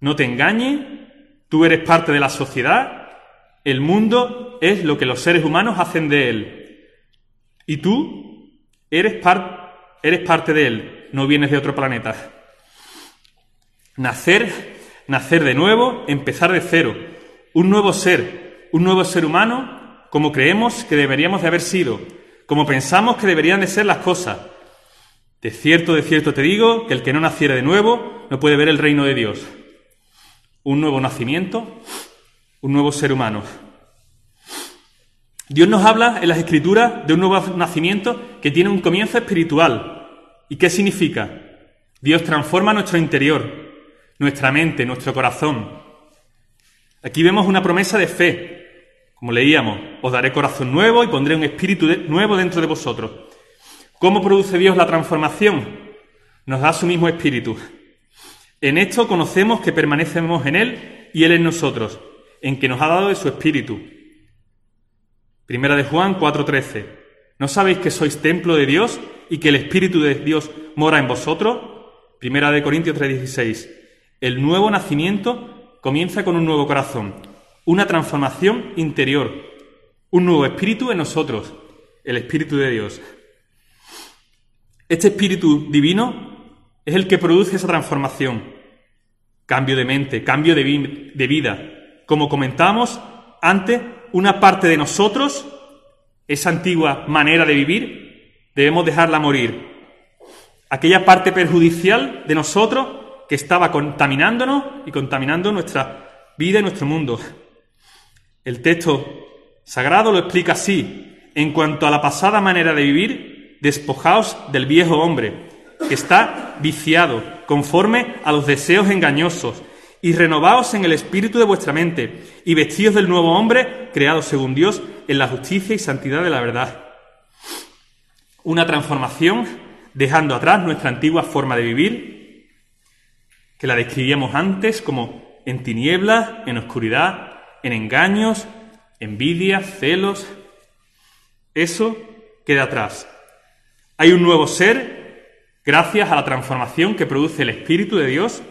No te engañe, tú eres parte de la sociedad, el mundo es lo que los seres humanos hacen de él. Y tú eres, eres parte de él, no vienes de otro planeta. Nacer, nacer de nuevo, empezar de cero, un nuevo ser, un nuevo ser humano, como creemos que deberíamos de haber sido, como pensamos que deberían de ser las cosas. De cierto, de cierto te digo, que el que no naciera de nuevo no puede ver el reino de Dios. Un nuevo nacimiento, un nuevo ser humano. Dios nos habla en las Escrituras de un nuevo nacimiento que tiene un comienzo espiritual. ¿Y qué significa? Dios transforma nuestro interior, nuestra mente, nuestro corazón. Aquí vemos una promesa de fe. Como leíamos, os daré corazón nuevo y pondré un espíritu nuevo dentro de vosotros. ¿Cómo produce Dios la transformación? Nos da su mismo espíritu. En esto conocemos que permanecemos en Él y Él en nosotros, en que nos ha dado de su espíritu. Primera de Juan 4:13. ¿No sabéis que sois templo de Dios y que el espíritu de Dios mora en vosotros? Primera de Corintios 3:16. El nuevo nacimiento comienza con un nuevo corazón, una transformación interior, un nuevo espíritu en nosotros, el espíritu de Dios. Este espíritu divino es el que produce esa transformación, cambio de mente, cambio de, vida. Como comentamos antes, una parte de nosotros, esa antigua manera de vivir, debemos dejarla morir. Aquella parte perjudicial de nosotros que estaba contaminándonos y contaminando nuestra vida y nuestro mundo. El texto sagrado lo explica así. En cuanto a la pasada manera de vivir, despojaos del viejo hombre, que está viciado, conforme a los deseos engañosos, y renovaos en el espíritu de vuestra mente, y vestidos del nuevo hombre, creado según Dios, en la justicia y santidad de la verdad. Una transformación dejando atrás nuestra antigua forma de vivir que la describíamos antes como en tinieblas, en oscuridad, en engaños, envidia, celos. Eso queda atrás. Hay un nuevo ser gracias a la transformación que produce el Espíritu de Dios.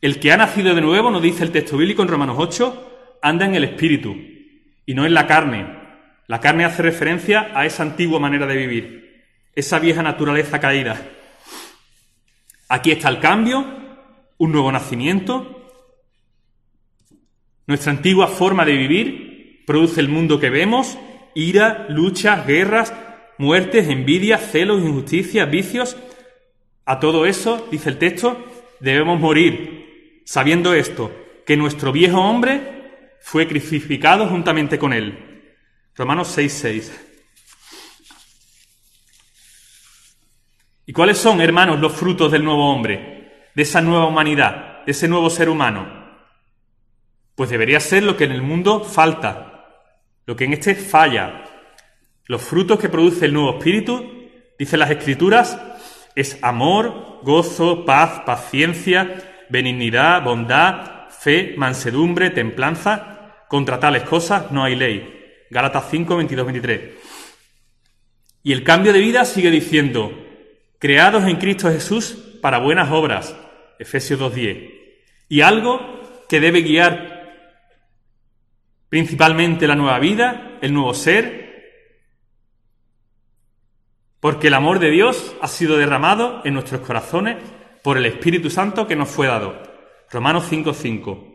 El que ha nacido de nuevo, nos dice el texto bíblico en Romanos 8, anda en el Espíritu y no en la carne. La carne hace referencia a esa antigua manera de vivir, esa vieja naturaleza caída. Aquí está el cambio, un nuevo nacimiento. Nuestra antigua forma de vivir produce el mundo que vemos, ira, luchas, guerras, muertes, envidia, celos, injusticias, vicios. A todo eso, dice el texto, debemos morir, sabiendo esto, que nuestro viejo hombre fue crucificado juntamente con él. Romanos 6:6. ¿Y cuáles son, hermanos, los frutos del nuevo hombre, de esa nueva humanidad, de ese nuevo ser humano? Pues debería ser lo que en el mundo falta, lo que en este falla. Los frutos que produce el nuevo espíritu, dicen las escrituras, es amor, gozo, paz, paciencia, benignidad, bondad, fe, mansedumbre, templanza. Contra tales cosas no hay ley. Gálatas 5, 22, 23. Y el cambio de vida sigue diciendo, creados en Cristo Jesús para buenas obras, Efesios 2.10. Y algo que debe guiar principalmente la nueva vida, el nuevo ser, porque el amor de Dios ha sido derramado en nuestros corazones por el Espíritu Santo que nos fue dado. Romanos 5.5.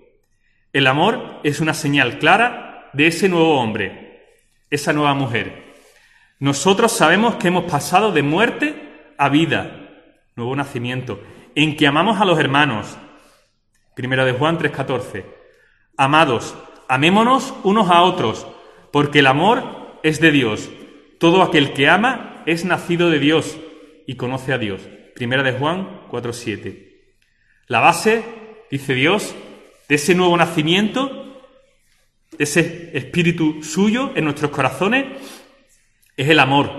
El amor es una señal clara de ese nuevo hombre, esa nueva mujer. Nosotros sabemos que hemos pasado de muerte a vida, nuevo nacimiento, en que amamos a los hermanos. Primera de Juan 3:14. Amados, amémonos unos a otros, porque el amor es de Dios. Todo aquel que ama es nacido de Dios y conoce a Dios. Primera de Juan 4:7. La base, dice Dios, de ese nuevo nacimiento, de ese espíritu suyo en nuestros corazones, es el amor.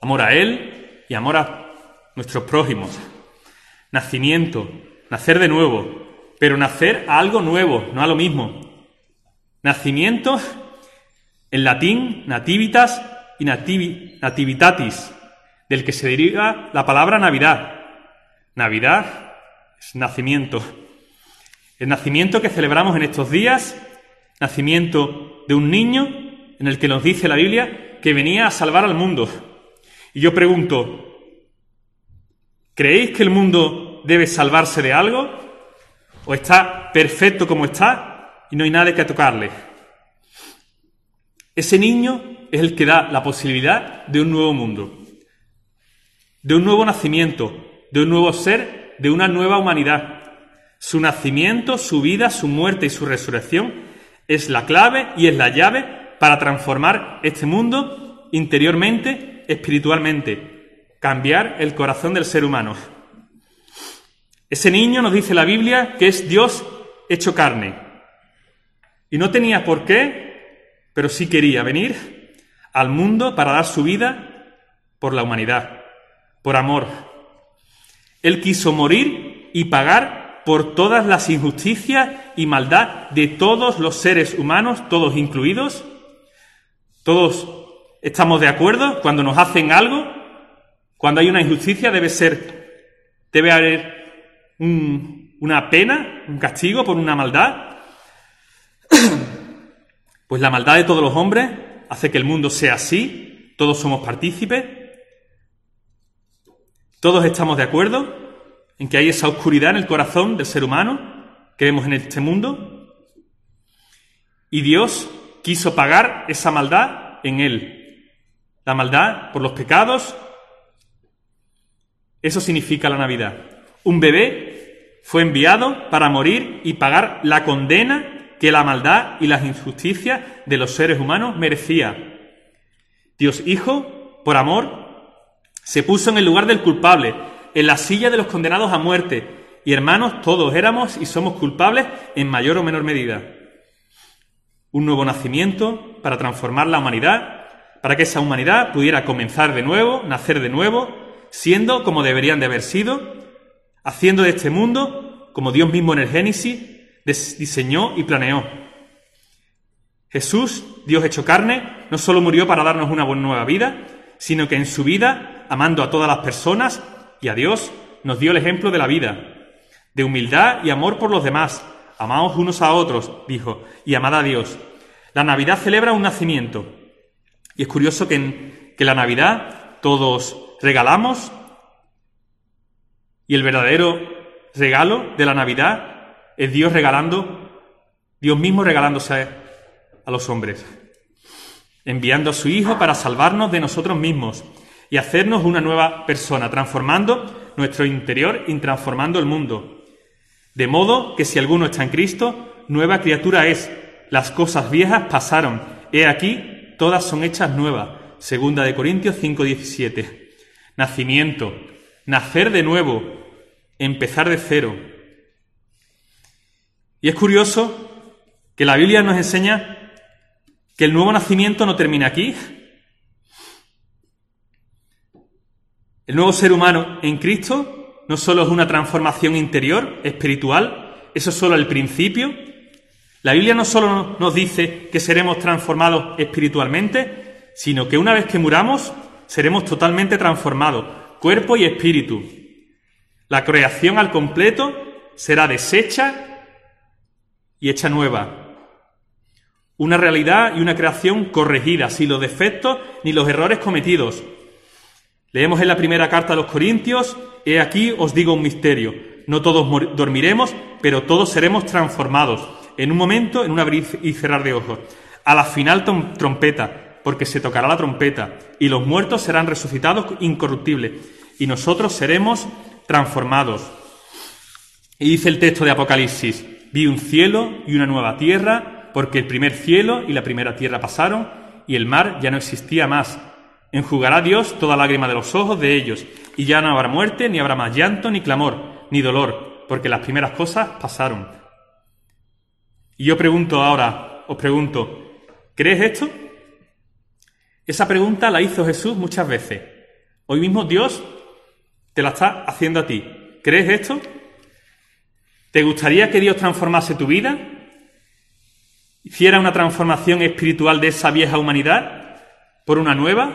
Amor a Él y amor a nuestros prójimos. Nacimiento, nacer de nuevo, pero nacer a algo nuevo, no a lo mismo. Nacimiento, en latín, nativitas y nativitatis, del que se deriva la palabra Navidad. Navidad es nacimiento. El nacimiento que celebramos en estos días, nacimiento de un niño en el que nos dice la Biblia que venía a salvar al mundo. Y yo pregunto, ¿Creéis que el mundo debe salvarse de algo? ¿O está perfecto como está y no hay nada que tocarle? Ese niño es el que da la posibilidad de un nuevo mundo, de un nuevo nacimiento, de un nuevo ser, de una nueva humanidad. Su nacimiento, su vida, su muerte y su resurrección es la clave y es la llave para transformar este mundo interiormente, espiritualmente, cambiar el corazón del ser humano. Ese niño nos dice la Biblia que es Dios hecho carne. Y no tenía por qué, pero sí quería venir al mundo para dar su vida por la humanidad, por amor. Él quiso morir y pagar por todas las injusticias y maldad de todos los seres humanos, todos incluidos. Todos estamos de acuerdo cuando nos hacen algo, cuando hay una injusticia debe ser, debe haber una pena, un castigo por una maldad. Pues la maldad de todos los hombres hace que el mundo sea así, todos somos partícipes, todos estamos de acuerdo en que hay esa oscuridad en el corazón del ser humano que vemos en este mundo, y Dios quiso pagar esa maldad en él. La maldad por los pecados, eso significa la Navidad. Un bebé fue enviado para morir y pagar la condena que la maldad y las injusticias de los seres humanos merecía. Dios Hijo, por amor, se puso en el lugar del culpable, en la silla de los condenados a muerte, y hermanos, todos éramos y somos culpables en mayor o menor medida. Un nuevo nacimiento para transformar la humanidad, para que esa humanidad pudiera comenzar de nuevo, nacer de nuevo, siendo como deberían de haber sido, haciendo de este mundo como Dios mismo en el Génesis diseñó y planeó. Jesús, Dios hecho carne, no solo murió para darnos una nueva vida, sino que en su vida, amando a todas las personas y a Dios, nos dio el ejemplo de la vida, de humildad y amor por los demás. Amaos unos a otros, dijo, y amad a Dios. La Navidad celebra un nacimiento. Y es curioso que en que la Navidad todos regalamos y el verdadero regalo de la Navidad es Dios regalando, Dios mismo regalándose a los hombres, enviando a su Hijo para salvarnos de nosotros mismos y hacernos una nueva persona, transformando nuestro interior y transformando el mundo. De modo que si alguno está en Cristo, nueva criatura es. Las cosas viejas pasaron. He aquí, todas son hechas nuevas. Segunda de Corintios 5:17 nacimiento, nacer de nuevo, empezar de cero. Y es curioso que la Biblia nos enseña que el nuevo nacimiento no termina aquí. El nuevo ser humano en Cristo no solo es una transformación interior, espiritual, eso es solo el principio. La Biblia no solo nos dice que seremos transformados espiritualmente, sino que una vez que muramos, seremos totalmente transformados, cuerpo y espíritu. La creación al completo será deshecha y hecha nueva. Una realidad y una creación corregida, sin los defectos ni los errores cometidos. Leemos en la primera carta a los Corintios, He aquí os digo un misterio. No todos dormiremos, pero todos seremos transformados. En un momento, en un abrir y cerrar de ojos. A la final trompeta, porque se tocará la trompeta, y los muertos serán resucitados incorruptibles, y nosotros seremos transformados. Y dice el texto de Apocalipsis, vi un cielo y una nueva tierra, porque el primer cielo y la primera tierra pasaron y el mar ya no existía más. Enjugará Dios toda lágrima de los ojos de ellos, y ya no habrá muerte, ni habrá más llanto, ni clamor, ni dolor, porque las primeras cosas pasaron. Y yo pregunto ahora, os pregunto, ¿crees esto? Esa pregunta la hizo Jesús muchas veces. Hoy mismo Dios te la está haciendo a ti. ¿Crees esto? ¿Te gustaría que Dios transformase tu vida? hiciera una transformación espiritual de esa vieja humanidad por una nueva,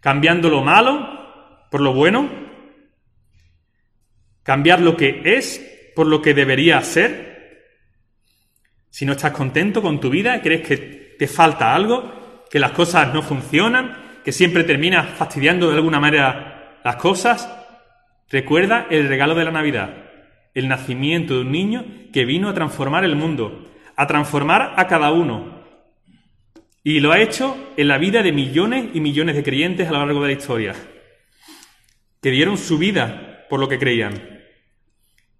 cambiando lo malo por lo bueno, cambiar lo que es por lo que debería ser. Si no estás contento con tu vida, crees que te falta algo, que las cosas no funcionan, que siempre terminas fastidiando de alguna manera las cosas, recuerda el regalo de la Navidad, el nacimiento de un niño que vino a transformar el mundo, a transformar a cada uno. Y lo ha hecho en la vida de millones y millones de creyentes a lo largo de la historia, que dieron su vida por lo que creían.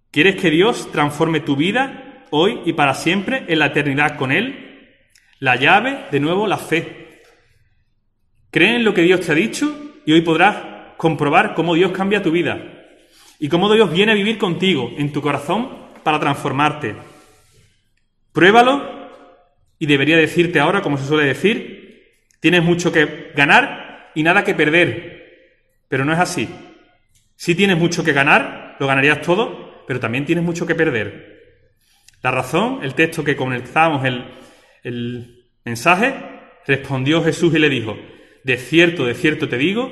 ¿Quieres que Dios transforme tu vida hoy y para siempre en la eternidad con Él? La llave, de nuevo, la fe. Cree en lo que Dios te ha dicho y hoy podrás comprobar cómo Dios cambia tu vida y cómo Dios viene a vivir contigo en tu corazón para transformarte. Pruébalo y debería decirte ahora, como se suele decir, tienes mucho que ganar y nada que perder. Pero no es así. Si tienes mucho que ganar, lo ganarías todo, pero también tienes mucho que perder. La razón, el texto que comenzábamos el, el mensaje, respondió Jesús y le dijo, de cierto, de cierto te digo,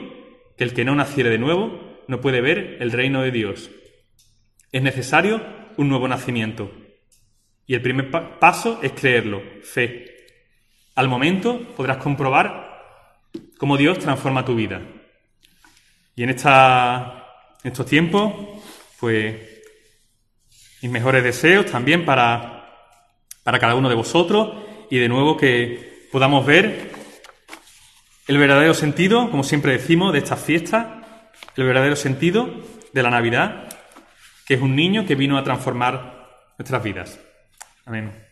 que el que no naciere de nuevo no puede ver el reino de Dios. Es necesario un nuevo nacimiento. Y el primer paso es creerlo, fe. Al momento podrás comprobar cómo Dios transforma tu vida. Y en, esta, estos tiempos, pues mis mejores deseos también para, para cada uno de vosotros y de nuevo que podamos ver el verdadero sentido, como siempre decimos, de estas fiestas, el verdadero sentido de la Navidad, que es un niño que vino a transformar nuestras vidas. Amén.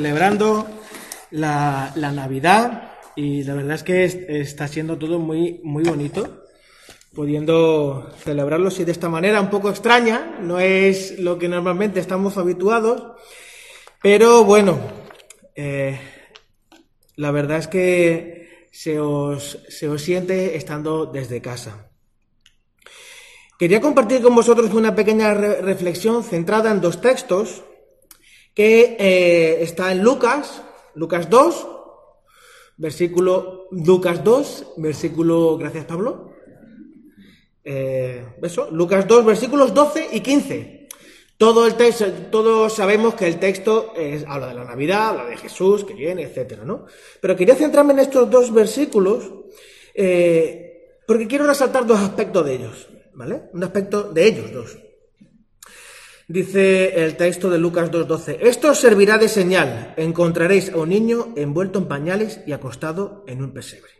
Celebrando la, Navidad y la verdad es que es- está siendo todo muy, muy bonito. Pudiendo celebrarlo así de esta manera, un poco extraña, no es lo que normalmente estamos habituados, pero bueno, eh, la verdad es que se os, se os siente estando desde casa. Quería compartir con vosotros una pequeña re- reflexión centrada en dos textos que eh, está en Lucas, Lucas 2, versículo Lucas 2, versículo, gracias Pablo, eh, Lucas 2, versículos 12 y 15. Todo el texto, todos sabemos que el texto es- habla de la Navidad, habla de Jesús que viene, etcétera, ¿no? Pero quería centrarme en estos dos versículos eh, porque quiero resaltar dos aspectos de ellos, ¿vale? Un aspecto de ellos dos. Dice el texto de Lucas 2.12, esto os servirá de señal, encontraréis a un niño envuelto en pañales y acostado en un pesebre.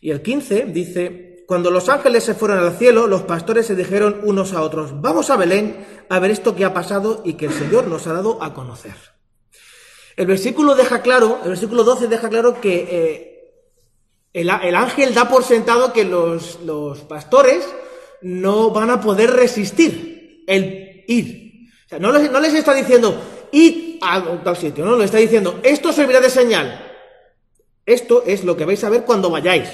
Y el 15 dice, cuando los ángeles se fueron al cielo, los pastores se dijeron unos a otros, vamos a Belén a ver esto que ha pasado y que el Señor nos ha dado a conocer. El versículo deja claro, el versículo 12 deja claro que eh, el, el ángel da por sentado que los, los pastores no van a poder resistir el ir. O sea, no les, no les está diciendo, id a tal sitio, no, le está diciendo, esto servirá de señal. Esto es lo que vais a ver cuando vayáis.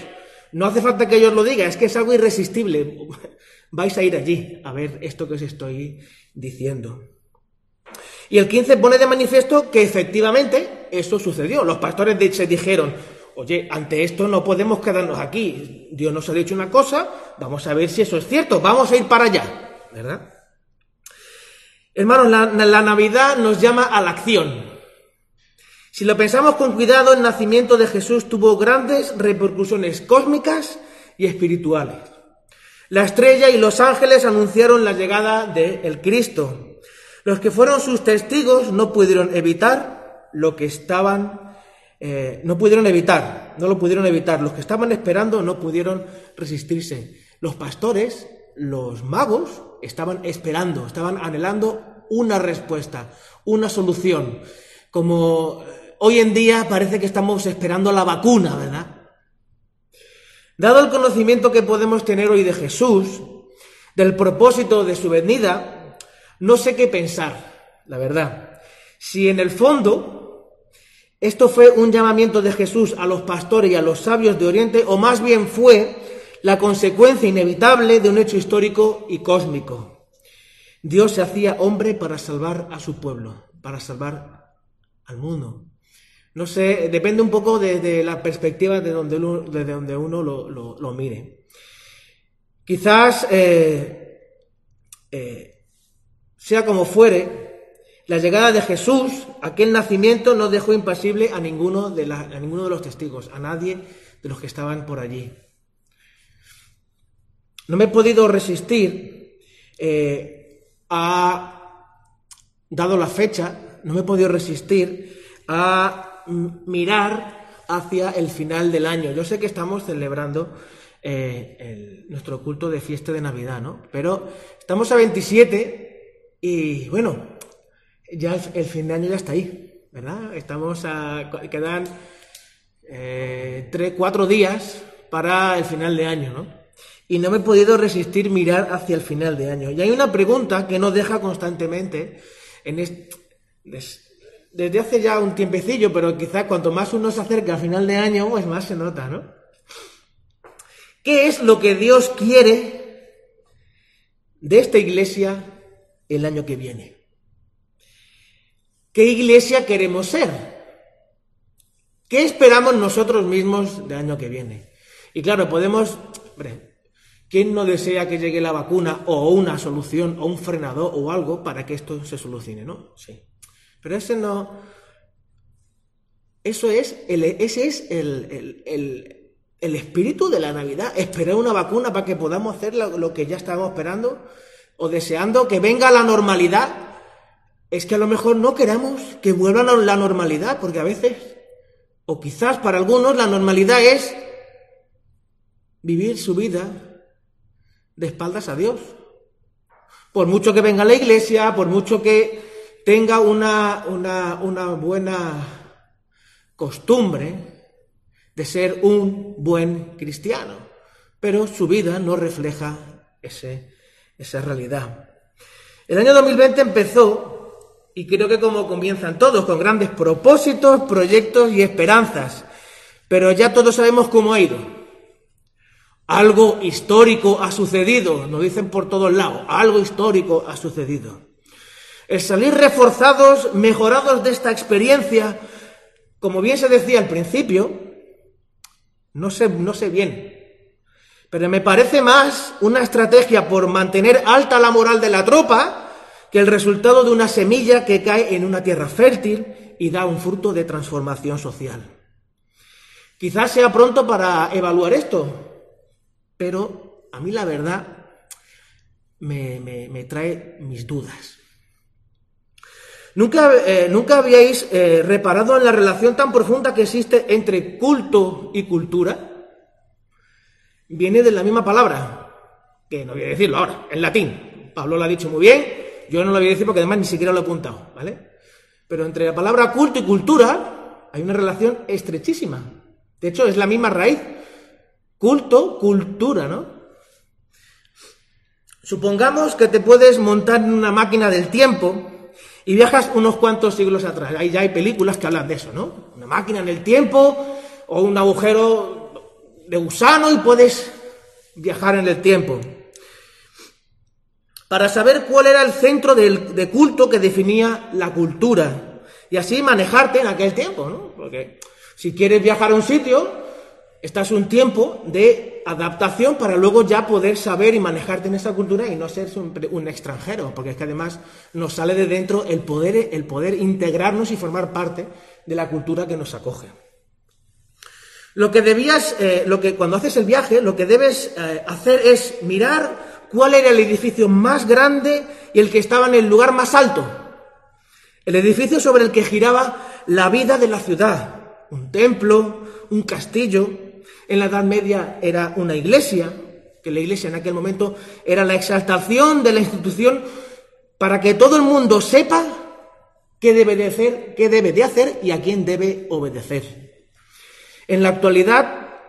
No hace falta que yo os lo diga, es que es algo irresistible. Vais a ir allí a ver esto que os estoy diciendo. Y el 15 pone de manifiesto que efectivamente eso sucedió. Los pastores se dijeron, oye, ante esto no podemos quedarnos aquí. Dios nos ha dicho una cosa, vamos a ver si eso es cierto, vamos a ir para allá, ¿verdad? Hermanos, la, Navidad nos llama a la acción. Si lo pensamos con cuidado, el nacimiento de Jesús tuvo grandes repercusiones cósmicas y espirituales. La estrella y los ángeles anunciaron la llegada de el Cristo. Los que fueron sus testigos no pudieron evitar lo que estaban, eh, no pudieron evitar, no lo pudieron evitar. Los que estaban esperando no pudieron resistirse. Los pastores, los magos, estaban esperando, estaban anhelando una respuesta, una solución. Como eh, hoy en día parece que estamos esperando la vacuna, ¿verdad? Dado el conocimiento que podemos tener hoy de Jesús, del propósito de su venida, no sé qué pensar, la verdad. Si en el fondo esto fue un llamamiento de Jesús a los pastores y a los sabios de Oriente, o más bien fue la consecuencia inevitable de un hecho histórico y cósmico. Dios se hacía hombre para salvar a su pueblo, para salvar al mundo. No sé, depende un poco de, la perspectiva de donde uno, de donde uno lo mire. Quizás, eh, eh, sea como fuere, la llegada de Jesús, aquel nacimiento, no dejó impasible a ninguno de, la- a ninguno de los testigos, a nadie de los que estaban por allí. No me he podido resistir eh, a, dado la fecha, no me he podido resistir a mirar hacia el final del año. Yo sé que estamos celebrando eh, nuestro culto de fiesta de Navidad, ¿no? Pero estamos a 27 y bueno, ya el, el fin de año ya está ahí, ¿verdad? Estamos a, quedan eh, tres, cuatro días para el final de año, ¿no? Y no me he podido resistir mirar hacia el final de año. Y hay una pregunta que nos deja constantemente en est- des- desde hace ya un tiempecillo, pero quizá cuanto más uno se acerca al final de año, pues más se nota, ¿no? ¿Qué es lo que Dios quiere de esta iglesia el año que viene? ¿Qué iglesia queremos ser? ¿Qué esperamos nosotros mismos del año que viene? Y claro, podemos... ¿Quién no desea que llegue la vacuna o una solución o un frenador o algo para que esto se solucione, no? Sí. Pero ese no... Eso es el, ese es el, el- el- el espíritu de la Navidad. Esperar una vacuna para que podamos hacer lo, que ya estábamos esperando o deseando que venga la normalidad. Es que a lo mejor no queramos que vuelva la la normalidad, porque a veces, o quizás para algunos, la normalidad es vivir su vida de espaldas a Dios. Por mucho que venga a la iglesia, por mucho que, tenga una, una, una buena costumbre de ser un buen cristiano, pero su vida no refleja ese, esa realidad. El año 2020 empezó, y creo que como comienzan todos, con grandes propósitos, proyectos y esperanzas, pero ya todos sabemos cómo ha ido. Algo histórico ha sucedido, nos dicen por todos lados, algo histórico ha sucedido. El salir reforzados, mejorados de esta experiencia, como bien se decía al principio, no sé, no sé bien, pero me parece más una estrategia por mantener alta la moral de la tropa que el resultado de una semilla que cae en una tierra fértil y da un fruto de transformación social. Quizás sea pronto para evaluar esto, pero a mí la verdad me, trae mis dudas. ¿Nunca, eh, ¿Nunca habíais eh, reparado en la relación tan profunda que existe entre culto y cultura? Viene de la misma palabra, que no voy a decirlo ahora, en latín. Pablo lo ha dicho muy bien, yo no lo voy a decir porque además ni siquiera lo he apuntado, ¿vale? Pero entre la palabra culto y cultura hay una relación estrechísima. De hecho, es la misma raíz. Culto, cultura, ¿no? Supongamos que te puedes montar en una máquina del tiempo y viajas unos cuantos siglos atrás. Ahí ya hay películas que hablan de eso, ¿no? Una máquina en el tiempo o un agujero de gusano y puedes viajar en el tiempo. Para saber cuál era el centro de culto que definía la cultura y así manejarte en aquel tiempo, ¿no? Porque si quieres viajar a un sitio, estás un tiempo de adaptación para luego ya poder saber y manejarte en esa cultura y no ser un, extranjero, porque es que además nos sale de dentro el poder, el poder integrarnos y formar parte de la cultura que nos acoge. Lo que debías, eh, lo que cuando haces el viaje, lo que debes eh, hacer es mirar cuál era el edificio más grande y el que estaba en el lugar más alto. El edificio sobre el que giraba la vida de la ciudad. Un templo, un castillo, en la Edad Media era una iglesia, que la iglesia en aquel momento era la exaltación de la institución para que todo el mundo sepa qué debe de hacer, qué debe de hacer y a quién debe obedecer. En la actualidad,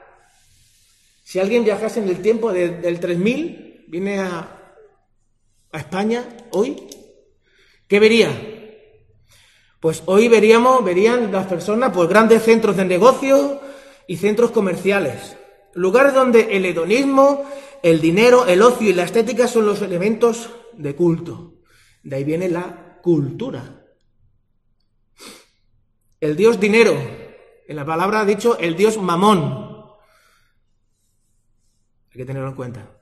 si alguien viajase en el tiempo del 3000, viene a, a España hoy, ¿qué vería? Pues hoy veríamos, verían las personas pues grandes centros de negocio, y centros comerciales, lugares donde el hedonismo, el dinero, el ocio y la estética son los elementos de culto. De ahí viene la cultura. El dios dinero, en la palabra ha dicho el dios mamón. Hay que tenerlo en cuenta.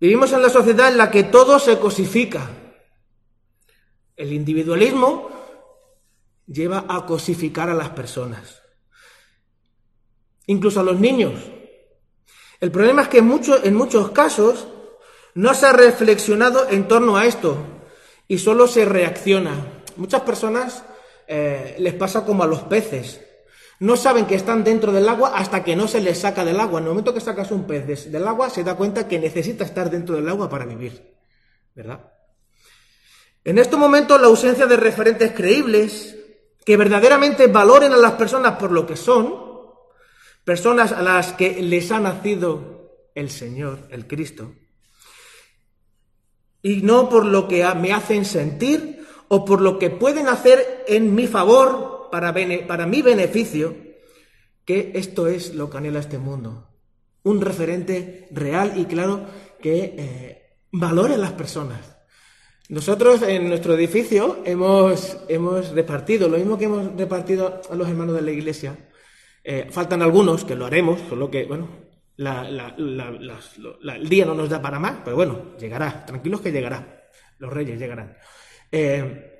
Vivimos en la sociedad en la que todo se cosifica. El individualismo lleva a cosificar a las personas incluso a los niños. El problema es que en, muchos casos no se ha reflexionado en torno a esto y solo se reacciona. Muchas personas eh, les pasa como a los peces. No saben que están dentro del agua hasta que no se les saca del agua. En el momento que sacas un pez del agua, se da cuenta que necesita estar dentro del agua para vivir. ¿Verdad? En estos momentos, la ausencia de referentes creíbles que verdaderamente valoren a las personas por lo que son, personas a las que les ha nacido el Señor, el Cristo, y no por lo que me hacen sentir o por lo que pueden hacer en mi favor para, para mi beneficio, que esto es lo que anhela este mundo. Un referente real y claro que eh, valore a las personas. Nosotros en nuestro edificio hemos, hemos repartido, lo mismo que hemos repartido a los hermanos de la iglesia, eh, faltan algunos que lo haremos, solo que, bueno, el día no nos da para más, pero bueno, llegará, tranquilos que llegará, los reyes llegarán. Eh,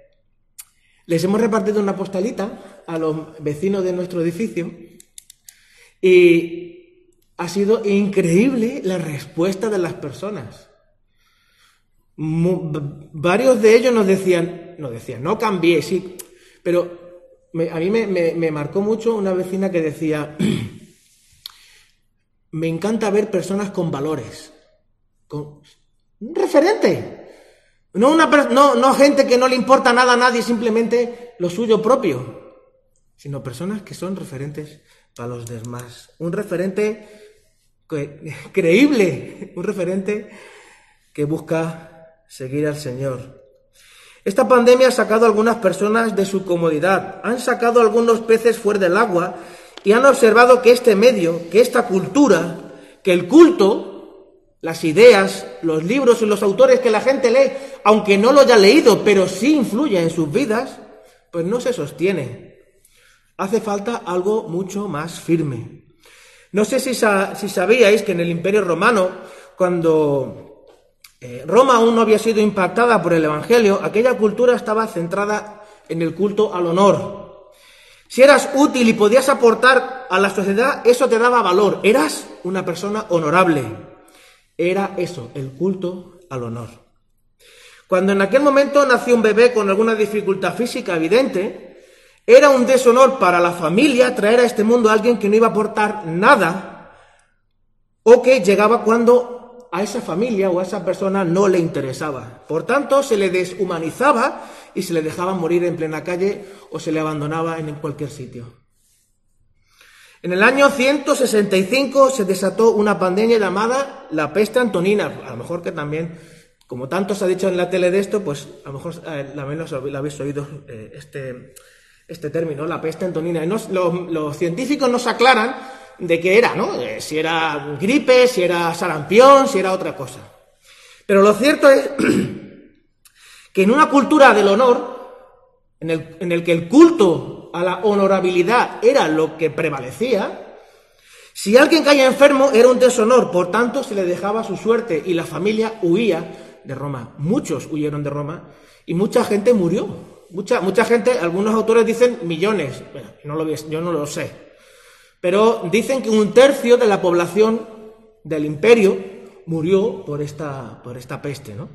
les hemos repartido una postalita a los vecinos de nuestro edificio y ha sido increíble la respuesta de las personas. varios de ellos nos decían, nos decían, no cambié, sí, pero a mí me, marcó mucho una vecina que decía, me encanta ver personas con valores, con un referente. No, una, no, no gente que no le importa nada a nadie, simplemente lo suyo propio, sino personas que son referentes para los demás. Un referente creíble, un referente que busca seguir al Señor. Esta pandemia ha sacado a algunas personas de su comodidad, han sacado a algunos peces fuera del agua y han observado que este medio, que esta cultura, que el culto, las ideas, los libros y los autores que la gente lee, aunque no lo haya leído, pero sí influye en sus vidas, pues no se sostiene. Hace falta algo mucho más firme. No sé si, si sabíais que en el Imperio Romano, cuando eh, Roma aún no había sido impactada por el Evangelio, aquella cultura estaba centrada en el culto al honor. Si eras útil y podías aportar a la sociedad, eso te daba valor. Eras una persona honorable. Era eso, el culto al honor. Cuando en aquel momento nació un bebé con alguna dificultad física evidente, era un deshonor para la familia traer a este mundo a alguien que no iba a aportar nada o que llegaba cuando a esa familia o a esa persona no le interesaba. Por tanto, se le deshumanizaba y se le dejaba morir en plena calle o se le abandonaba en cualquier sitio. En el año 165 se desató una pandemia llamada la peste antonina. A lo mejor que también, como tanto se ha dicho en la tele de esto, pues a lo mejor eh, lo habéis oído eh, este, este término, la peste antonina. Y los, científicos nos aclaran de qué era, ¿no? Eh, si era gripe, si era sarampión, si era otra cosa. Pero lo cierto es que en una cultura del honor, en el, en el que el culto a la honorabilidad era lo que prevalecía, si alguien caía enfermo era un deshonor, por tanto se le dejaba su suerte y la familia huía de Roma. Muchos huyeron de Roma y mucha gente murió Mucha, mucha gente, algunos autores dicen millones, no lo, yo no lo sé, pero dicen que un tercio de la población del imperio murió por esta, por esta peste, ¿no?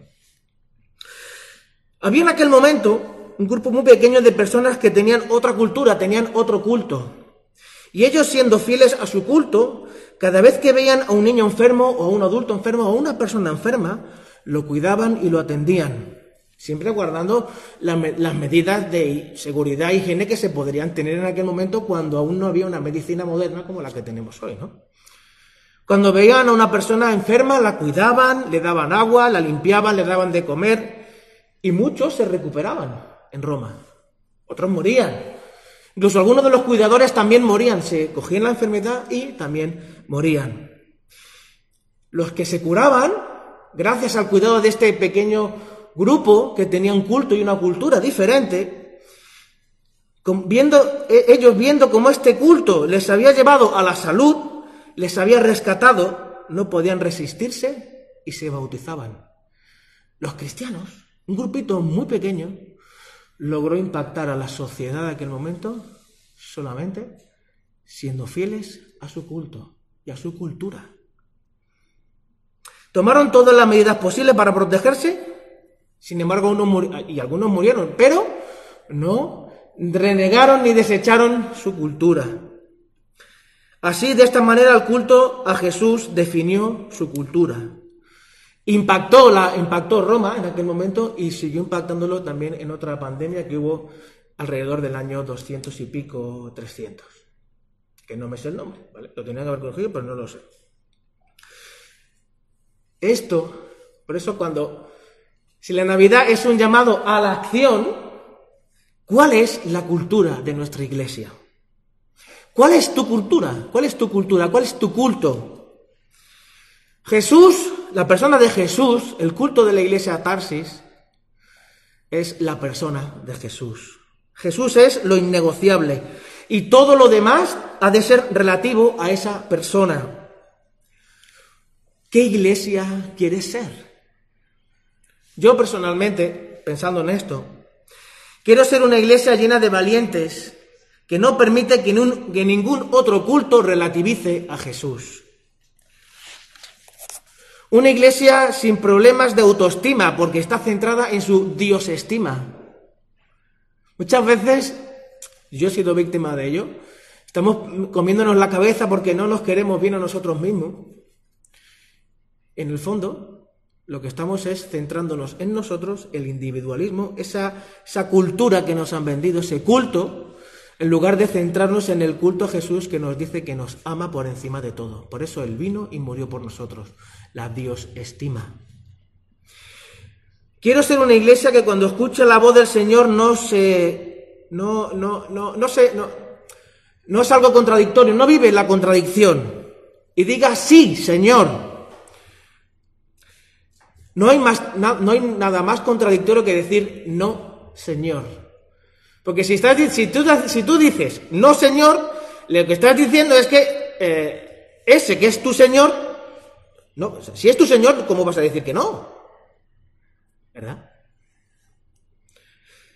Había en aquel momento un grupo muy pequeño de personas que tenían otra cultura, tenían otro culto. Y ellos siendo fieles a su culto, cada vez que veían a un niño enfermo o a un adulto enfermo o a una persona enferma, lo cuidaban y lo atendían siempre guardando las medidas de seguridad e higiene que se podrían tener en aquel momento cuando aún no había una medicina moderna como la que tenemos hoy, ¿no? Cuando veían a una persona enferma, la cuidaban, le daban agua, la limpiaban, le daban de comer, y muchos se recuperaban en Roma. Otros morían. Incluso algunos de los cuidadores también morían, se cogían la enfermedad y también morían. Los que se curaban, gracias al cuidado de este pequeño grupo que tenía un culto y una cultura diferente, viendo, e, ellos viendo cómo este culto les había llevado a la salud, les había rescatado, no podían resistirse y se bautizaban. Los cristianos, un grupito muy pequeño, logró impactar a la sociedad de aquel momento solamente siendo fieles a su culto y a su cultura. Tomaron todas las medidas posibles para protegerse sin embargo, unos y algunos murieron, pero no renegaron ni desecharon su cultura. Así, de esta manera, el culto a Jesús definió su cultura. Impactó, la, impactó Roma en aquel momento y siguió impactándolo también en otra pandemia que hubo alrededor del año 200 y pico, 300. Que no me sé el nombre, Lo tenía que haber corregido, pero no lo sé. Esto, por eso cuando si la Navidad es un llamado a la acción, ¿cuál es la cultura de nuestra iglesia? ¿Cuál es tu cultura? ¿Cuál es tu cultura? ¿Cuál es tu culto? Jesús, la persona de Jesús, el culto de la iglesia Tarsis, es la persona de Jesús. Jesús es lo innegociable y todo lo demás ha de ser relativo a esa persona. ¿Qué iglesia quieres ser? Yo personalmente, pensando en esto, quiero ser una iglesia llena de valientes que no permite que, ningún otro culto relativice a Jesús. Una iglesia sin problemas de autoestima porque está centrada en su diosestima. Muchas veces, yo he sido víctima de ello, estamos comiéndonos la cabeza porque no nos queremos bien a nosotros mismos. En el fondo, Lo que estamos es centrándonos en nosotros, el individualismo, esa, esa cultura que nos han vendido, ese culto, en lugar de centrarnos en el culto a Jesús que nos dice que nos ama por encima de todo. Por eso Él vino y murió por nosotros. La Dios estima. Quiero ser una iglesia que cuando escuche la voz del Señor no se. no, no, no, no se. No, no es algo contradictorio, no vive la contradicción. Y diga sí, Señor. No hay, más, no hay nada más contradictorio que decir no, Señor. Porque si, estás, si, tú, si tú dices no, Señor, lo que estás diciendo es que eh, ese que es tu Señor, no, si es tu Señor, ¿cómo vas a decir que no? ¿Verdad?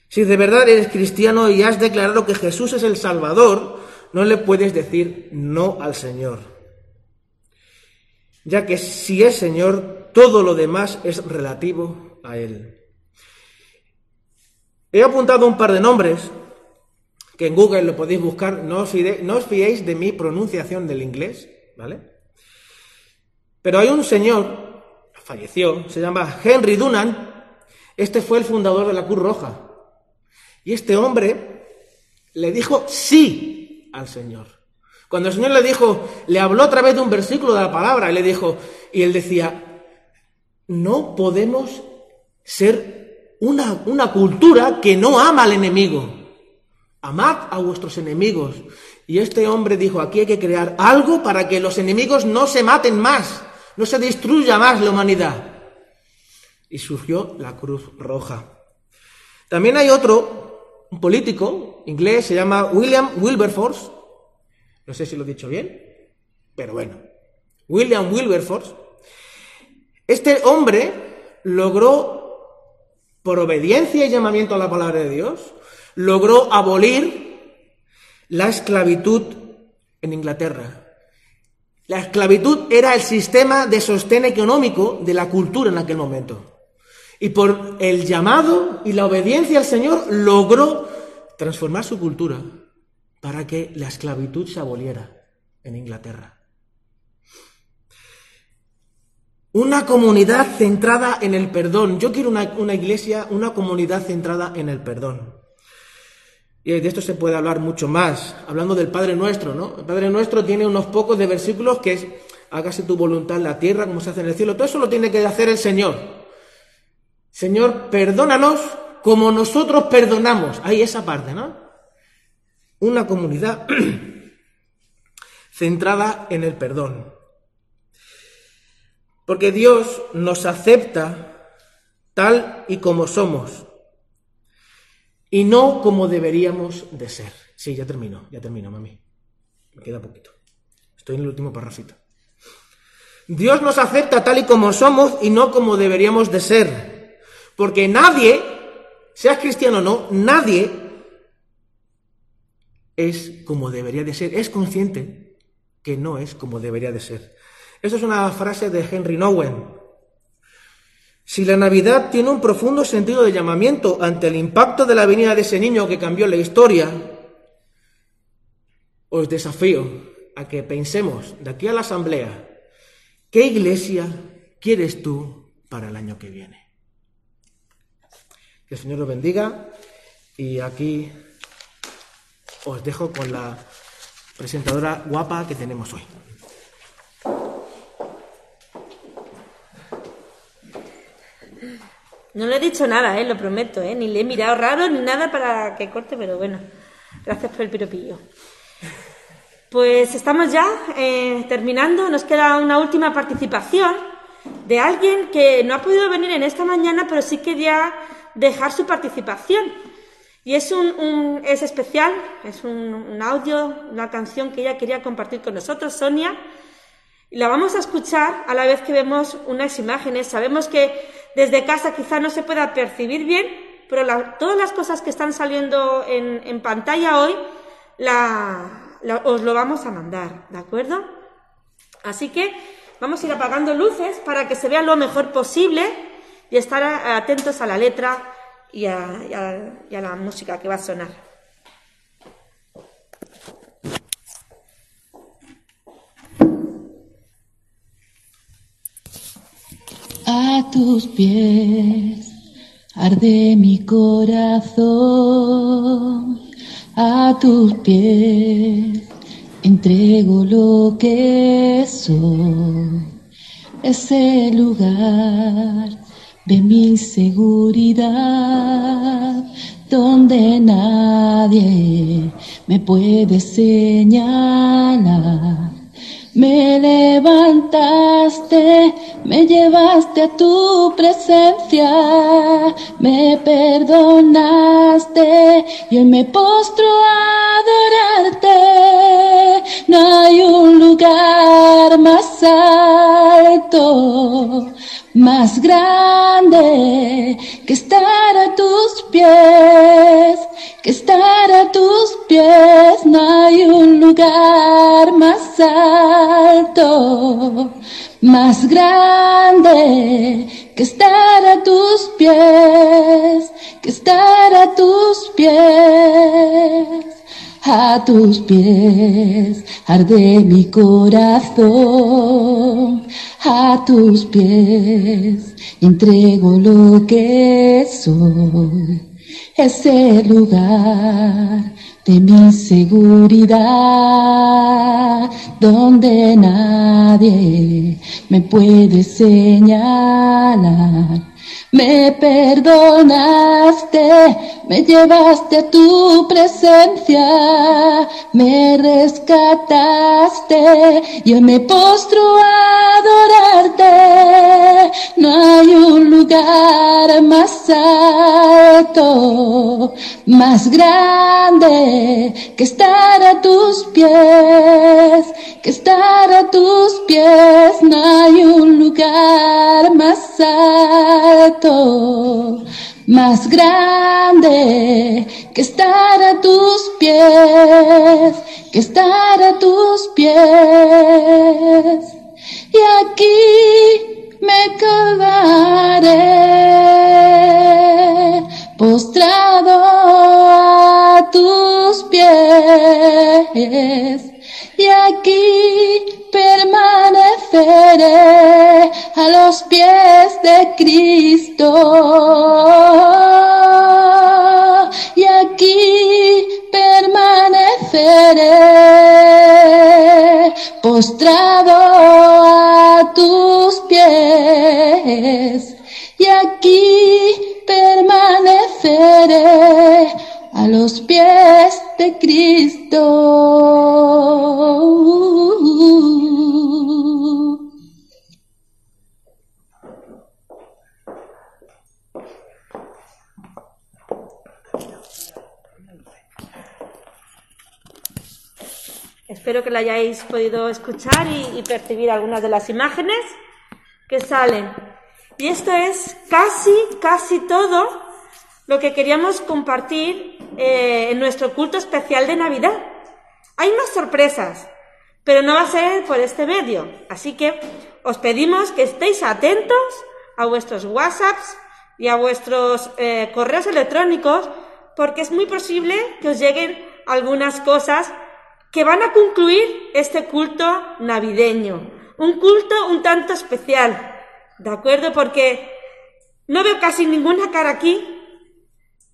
Si de verdad eres cristiano y has declarado que Jesús es el Salvador, no le puedes decir no al Señor. Ya que si es Señor, todo lo demás es relativo a Él. He apuntado un par de nombres que en Google lo podéis buscar, no os, fiéis de mi pronunciación del inglés, ¿vale? Pero hay un señor, falleció, se llama Henry Dunan, este fue el fundador de la Cruz Roja. Y este hombre le dijo sí al Señor. Cuando el Señor le dijo, le habló a través de un versículo de la palabra, y le dijo, y él decía, no podemos ser una, una cultura que no ama al enemigo. Amad a vuestros enemigos. Y este hombre dijo, aquí hay que crear algo para que los enemigos no se maten más, no se destruya más la humanidad. Y surgió la Cruz Roja. También hay otro, un político inglés, se llama William Wilberforce. No sé si lo he dicho bien, pero bueno. William Wilberforce este hombre logró, por obediencia y llamamiento a la palabra de Dios, logró abolir la esclavitud en Inglaterra. La esclavitud era el sistema de sostén económico de la cultura en aquel momento. Y por el llamado y la obediencia al Señor logró transformar su cultura para que la esclavitud se aboliera en Inglaterra. Una comunidad centrada en el perdón. Yo quiero una, iglesia, una comunidad centrada en el perdón. Y de esto se puede hablar mucho más, hablando del Padre Nuestro, ¿no? El Padre Nuestro tiene unos pocos versículos que es, hágase tu voluntad en la tierra como se hace en el cielo. Todo eso lo tiene que hacer el Señor. Señor, perdónanos como nosotros perdonamos. Hay esa parte, ¿no? Una comunidad centrada en el perdón. Porque Dios nos acepta tal y como somos y no como deberíamos de ser. Sí, ya termino, ya termino, mami. Me queda poquito. Estoy en el último parrafito. Dios nos acepta tal y como somos y no como deberíamos de ser. Porque nadie, seas cristiano o no, nadie es como debería de ser. Es consciente que no es como debería de ser. Esta es una frase de Henry Nowen. Si la Navidad tiene un profundo sentido de llamamiento ante el impacto de la venida de ese niño que cambió la historia, os desafío a que pensemos de aquí a la asamblea, ¿qué iglesia quieres tú para el año que viene? Que el Señor os bendiga y aquí os dejo con la presentadora guapa que tenemos hoy. No le he dicho nada, ¿eh? lo prometo, ¿eh? ni le he mirado raro ni nada para que corte, pero bueno, gracias por el piropillo. Pues estamos ya eh, terminando, nos queda una última participación de alguien que no ha podido venir en esta mañana, pero sí quería dejar su participación. Y es, un, es especial, es un, audio, una canción que ella quería compartir con nosotros, Sonia. Y la vamos a escuchar a la vez que vemos unas imágenes. Sabemos que desde casa quizá no se pueda percibir bien, pero todas las cosas que están saliendo en, pantalla hoy os lo vamos a mandar, ¿de acuerdo? Así que vamos a ir apagando luces para que se vea lo mejor posible y estar atentos a la letra y a la música que va a sonar. A tus pies arde mi corazón, a tus pies entrego lo que soy. Ese lugar de mi seguridad, donde nadie me puede señalar. Me levantaste, me llevaste a tu presencia, me perdonaste y hoy me postro a adorarte. No hay un lugar más alto, más grande que estar a tus pies, que estar a tus pies. No hay un lugar más alto, más grande que estar a tus pies, que estar a tus pies. A tus pies arde mi corazón, a tus pies entrego lo que soy. Ese lugar de mi seguridad, donde nadie me puede señalar. Me perdonaste, me llevaste a tu presencia, me rescataste y hoy me postro a adorarte. No hay un lugar más alto, más grande que estar a tus pies, que estar a tus pies. No hay un lugar más alto, más grande que estar a tus pies, que estar a tus pies. Y aquí me quedaré postrado a tus pies. Y aquí permaneceré a los pies de Cristo. Y aquí permaneceré postrado a tus pies. Y aquí permaneceré a los pies de Cristo. Espero que lo hayáis podido escuchar y, y percibir algunas de las imágenes que salen. Y esto es casi, casi todo lo que queríamos compartir eh, en nuestro culto especial de Navidad. Hay más sorpresas, pero no va a ser por este medio. Así que os pedimos que estéis atentos a vuestros WhatsApps y a vuestros eh, correos electrónicos, porque es muy posible que os lleguen algunas cosas que van a concluir este culto navideño. Un culto un tanto especial, ¿de acuerdo? Porque no veo casi ninguna cara aquí,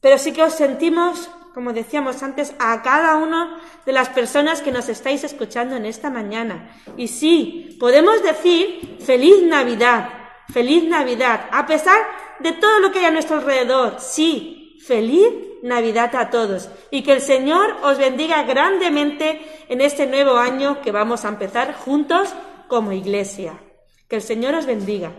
pero sí que os sentimos, como decíamos antes, a cada una de las personas que nos estáis escuchando en esta mañana. Y sí, podemos decir feliz Navidad, feliz Navidad, a pesar de todo lo que hay a nuestro alrededor. Sí, feliz Navidad a todos y que el Señor os bendiga grandemente en este nuevo año que vamos a empezar juntos como iglesia. Que el Señor os bendiga.